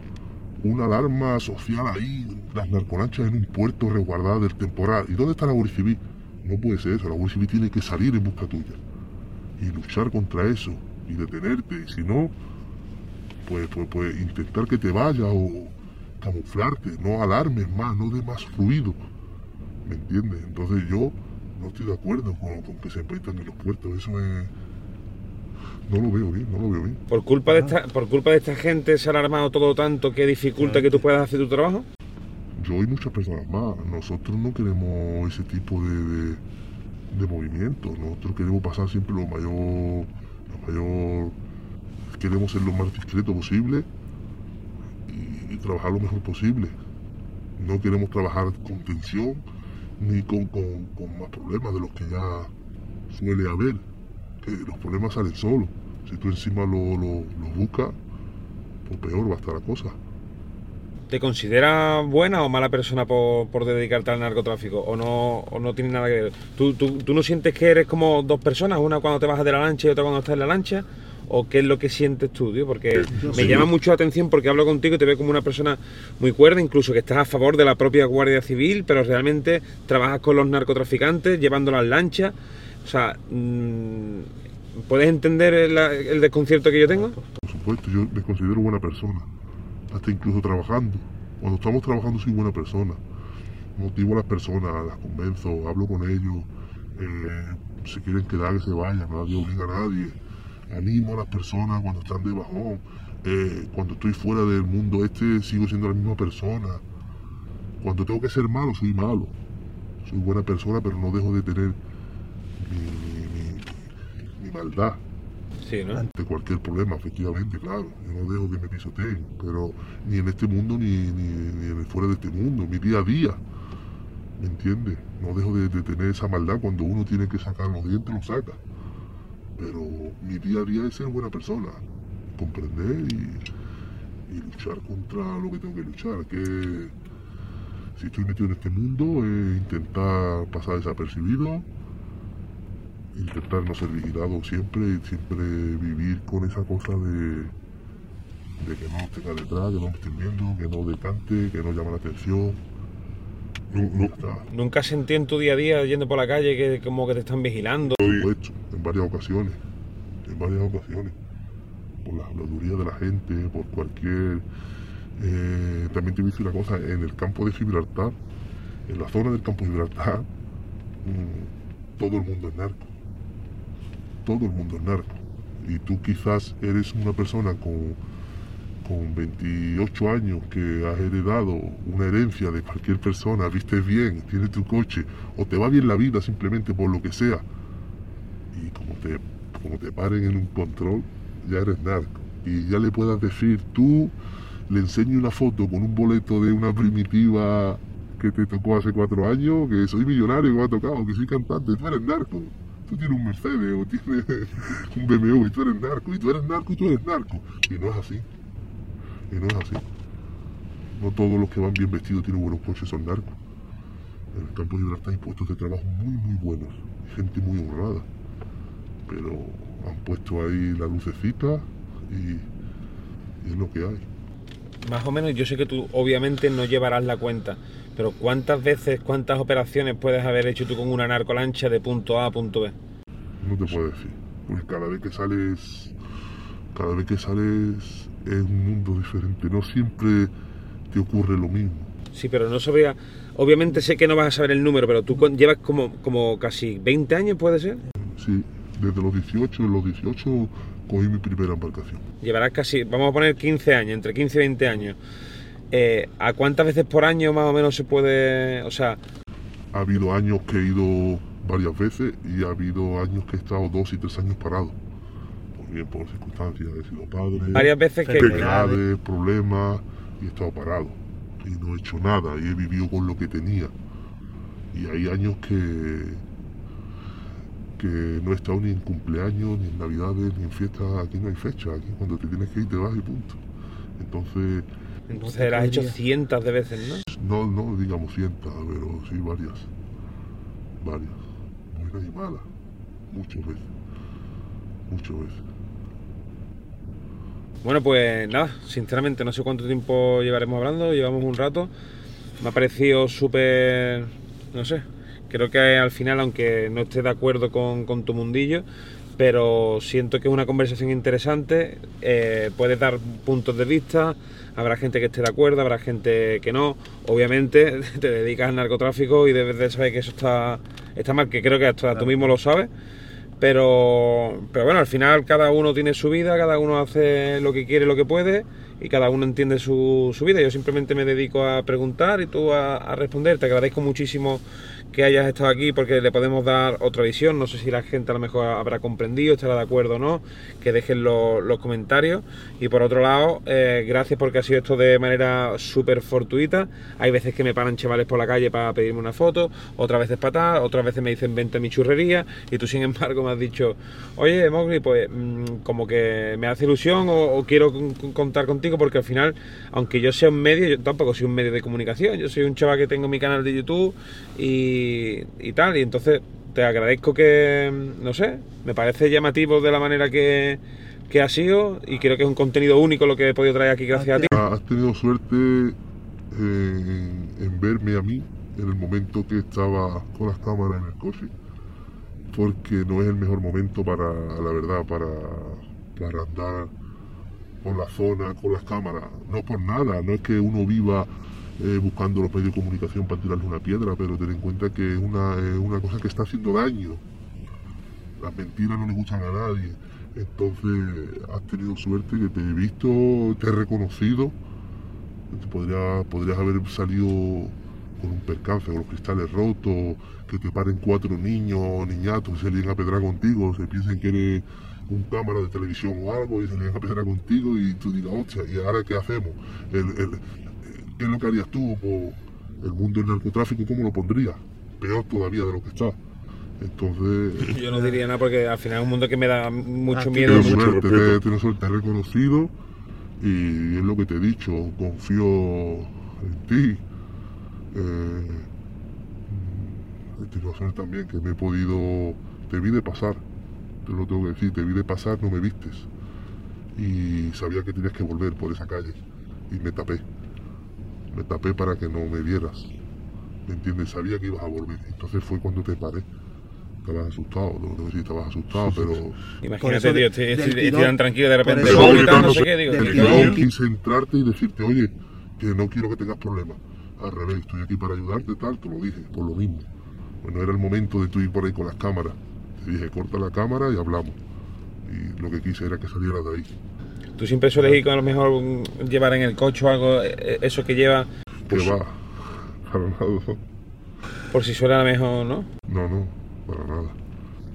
una alarma social ahí, las narcolanchas en un puerto resguardado del temporal. ¿Y dónde está la Guardia? No puede ser eso, la Guardia tiene que salir en busca tuya y luchar contra eso y detenerte. Y si no, pues, pues, pues intentar que te vaya o camuflarte, no alarmes más, no des más ruido. ¿Me entiendes? Entonces yo no estoy de acuerdo con, que se metan en los puertos. Eso es. No lo veo bien, no lo veo bien. Por culpa, de esta, por culpa de esta gente se ha alarmado todo tanto que dificulta que tú puedas hacer tu trabajo. Yo y muchas personas más, nosotros no queremos ese tipo de, de, de movimientos. Nosotros queremos pasar siempre lo mayor, lo mayor, queremos ser lo más discreto posible y, y trabajar lo mejor posible. No queremos trabajar con tensión ni con, con, con más problemas de los que ya suele haber. Que los problemas salen solos. Si tú encima lo, lo, lo buscas, pues peor va a estar la cosa. ¿Te consideras buena o mala persona por, por dedicarte al narcotráfico? ¿O no, o no tiene nada que ver? ¿Tú, tú, tú no sientes que eres como dos personas? Una cuando te bajas de la lancha y otra cuando estás en la lancha? o qué es lo que sientes tú, tío? Porque me llama mucho la atención porque hablo contigo y te veo como una persona muy cuerda, incluso que estás a favor de la propia Guardia Civil, pero realmente trabajas con los narcotraficantes, llevando las lanchas. O sea, mm, ¿puedes entender el, desconcierto que yo tengo? Por supuesto, yo me considero buena persona, hasta incluso trabajando. Cuando estamos trabajando soy buena persona. Motivo a las personas, las convenzo, hablo con ellos. eh, si quieren quedar, que se vayan, nadie obliga a nadie. Animo a las personas cuando están de bajón. Eh, cuando estoy fuera del mundo este, sigo siendo la misma persona. Cuando tengo que ser malo, soy malo. Soy buena persona, pero no dejo de tener mi- maldad Sí, ¿no? de cualquier problema, efectivamente, claro. Yo no dejo que me pisoteen, pero ni en este mundo ni, ni, ni en el fuera de este mundo, mi día a día. ¿Me entiendes? No dejo de, de tener esa maldad cuando uno tiene que sacar los dientes, lo saca. Pero mi día a día es ser buena persona, comprender y, y luchar contra lo que tengo que luchar. Que si estoy metido en este mundo, es intentar pasar desapercibido intentar no ser vigilado siempre siempre vivir con esa cosa de, de que no tenga detrás, que no me estén viendo, que no decante, que no llame la atención. No, no. ¿Nunca sentí en tu día a día yendo por la calle que como que te están vigilando? Por supuesto, en varias ocasiones, en varias ocasiones, por la habladuría de la gente, por cualquier... eh, también te voy a decir una cosa, en el campo de Gibraltar, en la zona del campo de Gibraltar, mm, todo el mundo es narco. Todo el mundo es narco. Y tú quizás eres una persona con, con 28 años que has heredado una herencia de cualquier persona, vistes bien, tienes tu coche, o te va bien la vida simplemente por lo que sea, y como te, como te paren en un control, ya eres narco. Y ya le puedas decir, tú le enseño una foto con un boleto de una primitiva que te tocó hace cuatro años, que soy millonario, que me ha tocado, que soy cantante, tú eres narco. Tú tienes un Mercedes o tienes un BMW y tú eres narco, y tú eres narco, y tú eres narco. Y no es así. Y no es así. No todos los que van bien vestidos tienen buenos coches son narcos. En el campo de Gibraltar hay puestos de trabajo muy, muy buenos. Gente muy honrada. Pero han puesto ahí la lucecita y es lo que hay. Más o menos, yo sé que tú obviamente no llevarás la cuenta, pero ¿cuántas veces, cuántas operaciones puedes haber hecho tú con una narcolancha de punto A a punto B? No te puedo decir. Porque cada vez que sales, cada vez que sales es un mundo diferente. No siempre te ocurre lo mismo. Sí, pero no sabría. Obviamente sé que no vas a saber el número, pero tú llevas como, como casi 20 años, ¿puede ser? Sí, desde los 18, en los 18 cogí mi primera embarcación. Llevarás casi, vamos a poner 15 años, entre 15 y 20 años. Eh, ¿A cuántas veces por año más o menos se puede.? O sea, Ha habido años que he ido varias veces y ha habido años que he estado dos y tres años parado. Por bien, por circunstancias, he sido padre, varias veces que. enfermedades, problemas y he estado parado. Y no he hecho nada y he vivido con lo que tenía. Y hay años que, que no he estado ni en cumpleaños, ni en navidades, ni en fiestas. Aquí no hay fecha. Aquí cuando te tienes que ir te vas y punto. Entonces, Entonces las has hecho cientos de veces, ¿no? no, no digamos cientos, pero sí varias. Varias. Buenas y malas. Muchas veces. Muchas veces. Bueno, pues nada, sinceramente no sé cuánto tiempo llevaremos hablando, llevamos un rato. Me ha parecido súper, no sé, creo que al final, aunque no esté de acuerdo con, con tu mundillo, pero siento que es una conversación interesante, eh, puedes dar puntos de vista, habrá gente que esté de acuerdo, habrá gente que no. Obviamente te dedicas al narcotráfico y debes de saber que eso está, está mal, que creo que hasta tú mismo lo sabes. Pero, pero bueno, al final cada uno tiene su vida, cada uno hace lo que quiere, lo que puede y cada uno entiende su, su vida. Yo simplemente me dedico a preguntar y tú a, a responder. Te agradezco muchísimo que hayas estado aquí porque le podemos dar otra visión. No sé si la gente a lo mejor habrá comprendido, estará de acuerdo o no. Que dejen lo- los comentarios. Y por otro lado, eh, gracias porque ha sido esto de manera súper fortuita. Hay veces que me paran chavales por la calle para pedirme una foto, otras veces para tal, otras veces me dicen vente a mi churrería. Y tú, sin embargo, me has dicho, oye, Mowgli, pues mm, como que me hace ilusión o, o quiero con- con- contar contigo porque al final, aunque yo sea un medio, yo tampoco soy un medio de comunicación. Yo soy un chaval que tengo mi canal de YouTube y, y tal. Y entonces te agradezco que, no sé, me parece llamativo de la manera que, que ha sido y creo que es un contenido único lo que he podido traer aquí gracias a ti. Has tenido suerte en, en verme a mí en el momento que estaba con las cámaras en el coche, porque no es el mejor momento para, la verdad, para, para andar por la zona con las cámaras. No por nada, no es que uno viva eh, buscando los medios de comunicación para tirarle una piedra, pero ten en cuenta que es una, es una cosa que está haciendo daño. Las mentiras no le gustan a nadie. Entonces has tenido suerte que te he visto, te he reconocido. Podría, podrías haber salido con un percance, con los cristales rotos, que te paren cuatro niños, niñatos, se líen a pedrar contigo, se piensen que eres un cámara de televisión o algo y se líen a pedrar contigo y tú digas, hostia, ¿y ahora qué hacemos? ¿Qué es lo que harías tú? por el mundo del narcotráfico, ¿cómo lo pondrías? Peor todavía de lo que está. Entonces. Yo no diría nada porque al final es un mundo que me da mucho ah, miedo. Tienes suerte, te, tienes suerte, reconocido y es lo que te he dicho, confío en ti. Eh, tengo suerte también que me he podido. Te vi de pasar, te lo tengo que decir, te vi de pasar, no me vistes. Y sabía que tenías que volver por esa calle y me tapé. Me tapé para que no me vieras. ¿Me entiendes? Sabía que ibas a volver. Entonces fue cuando te paré estabas asustado, no sé si estabas asustado, pero... Imagínate, tío, estoy, estoy, tan tranquilo de repente, no sé qué, digo... Yo quise entrarte y decirte, oye, que no quiero que tengas problemas. Al revés, estoy aquí para ayudarte, tal, te lo dije, por lo mismo. Bueno, era el momento de tú ir por ahí con las cámaras. Te dije, corta la cámara y hablamos. Y lo que quise era que salieras de ahí. ¿Tú siempre sueles ir con a lo mejor llevar en el coche o algo, eh, eh, eso que lleva? Que va, para nada. Por si suena mejor, ¿no? No, no, para nada.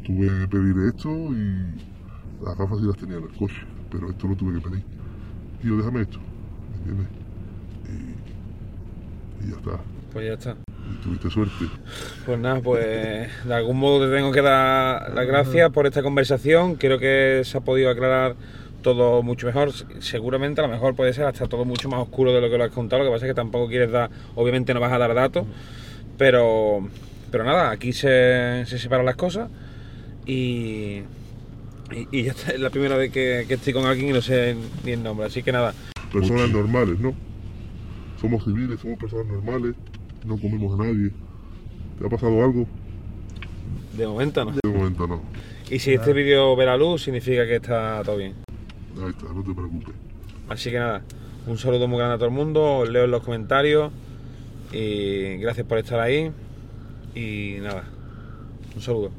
Tuve que pedir esto y las gafas sí las tenía en el coche, pero esto lo tuve que pedir. Yo, déjame esto, ¿me entiendes? Y, y ya está. Pues ya está. Y tuviste suerte. Pues nada, pues de algún modo te tengo que dar las gracias por esta conversación. Creo que se ha podido aclarar todo mucho mejor. Seguramente a lo mejor puede ser hasta todo mucho más oscuro de lo que lo has contado. Lo que pasa es que tampoco quieres dar, obviamente no vas a dar datos, pero, pero nada, aquí se, se separan las cosas y, y, ya está, es la primera vez que, que, estoy con alguien y no sé ni el nombre, así que nada. Personas normales, ¿no? Somos civiles, somos personas normales, no comemos a nadie. ¿Te ha pasado algo? De momento no. De momento no. Y si este vídeo ve la luz, significa que está todo bien. Ahí está, no te preocupes. Así que nada, un saludo muy grande a todo el mundo, os leo en los comentarios y gracias por estar ahí y nada, un saludo.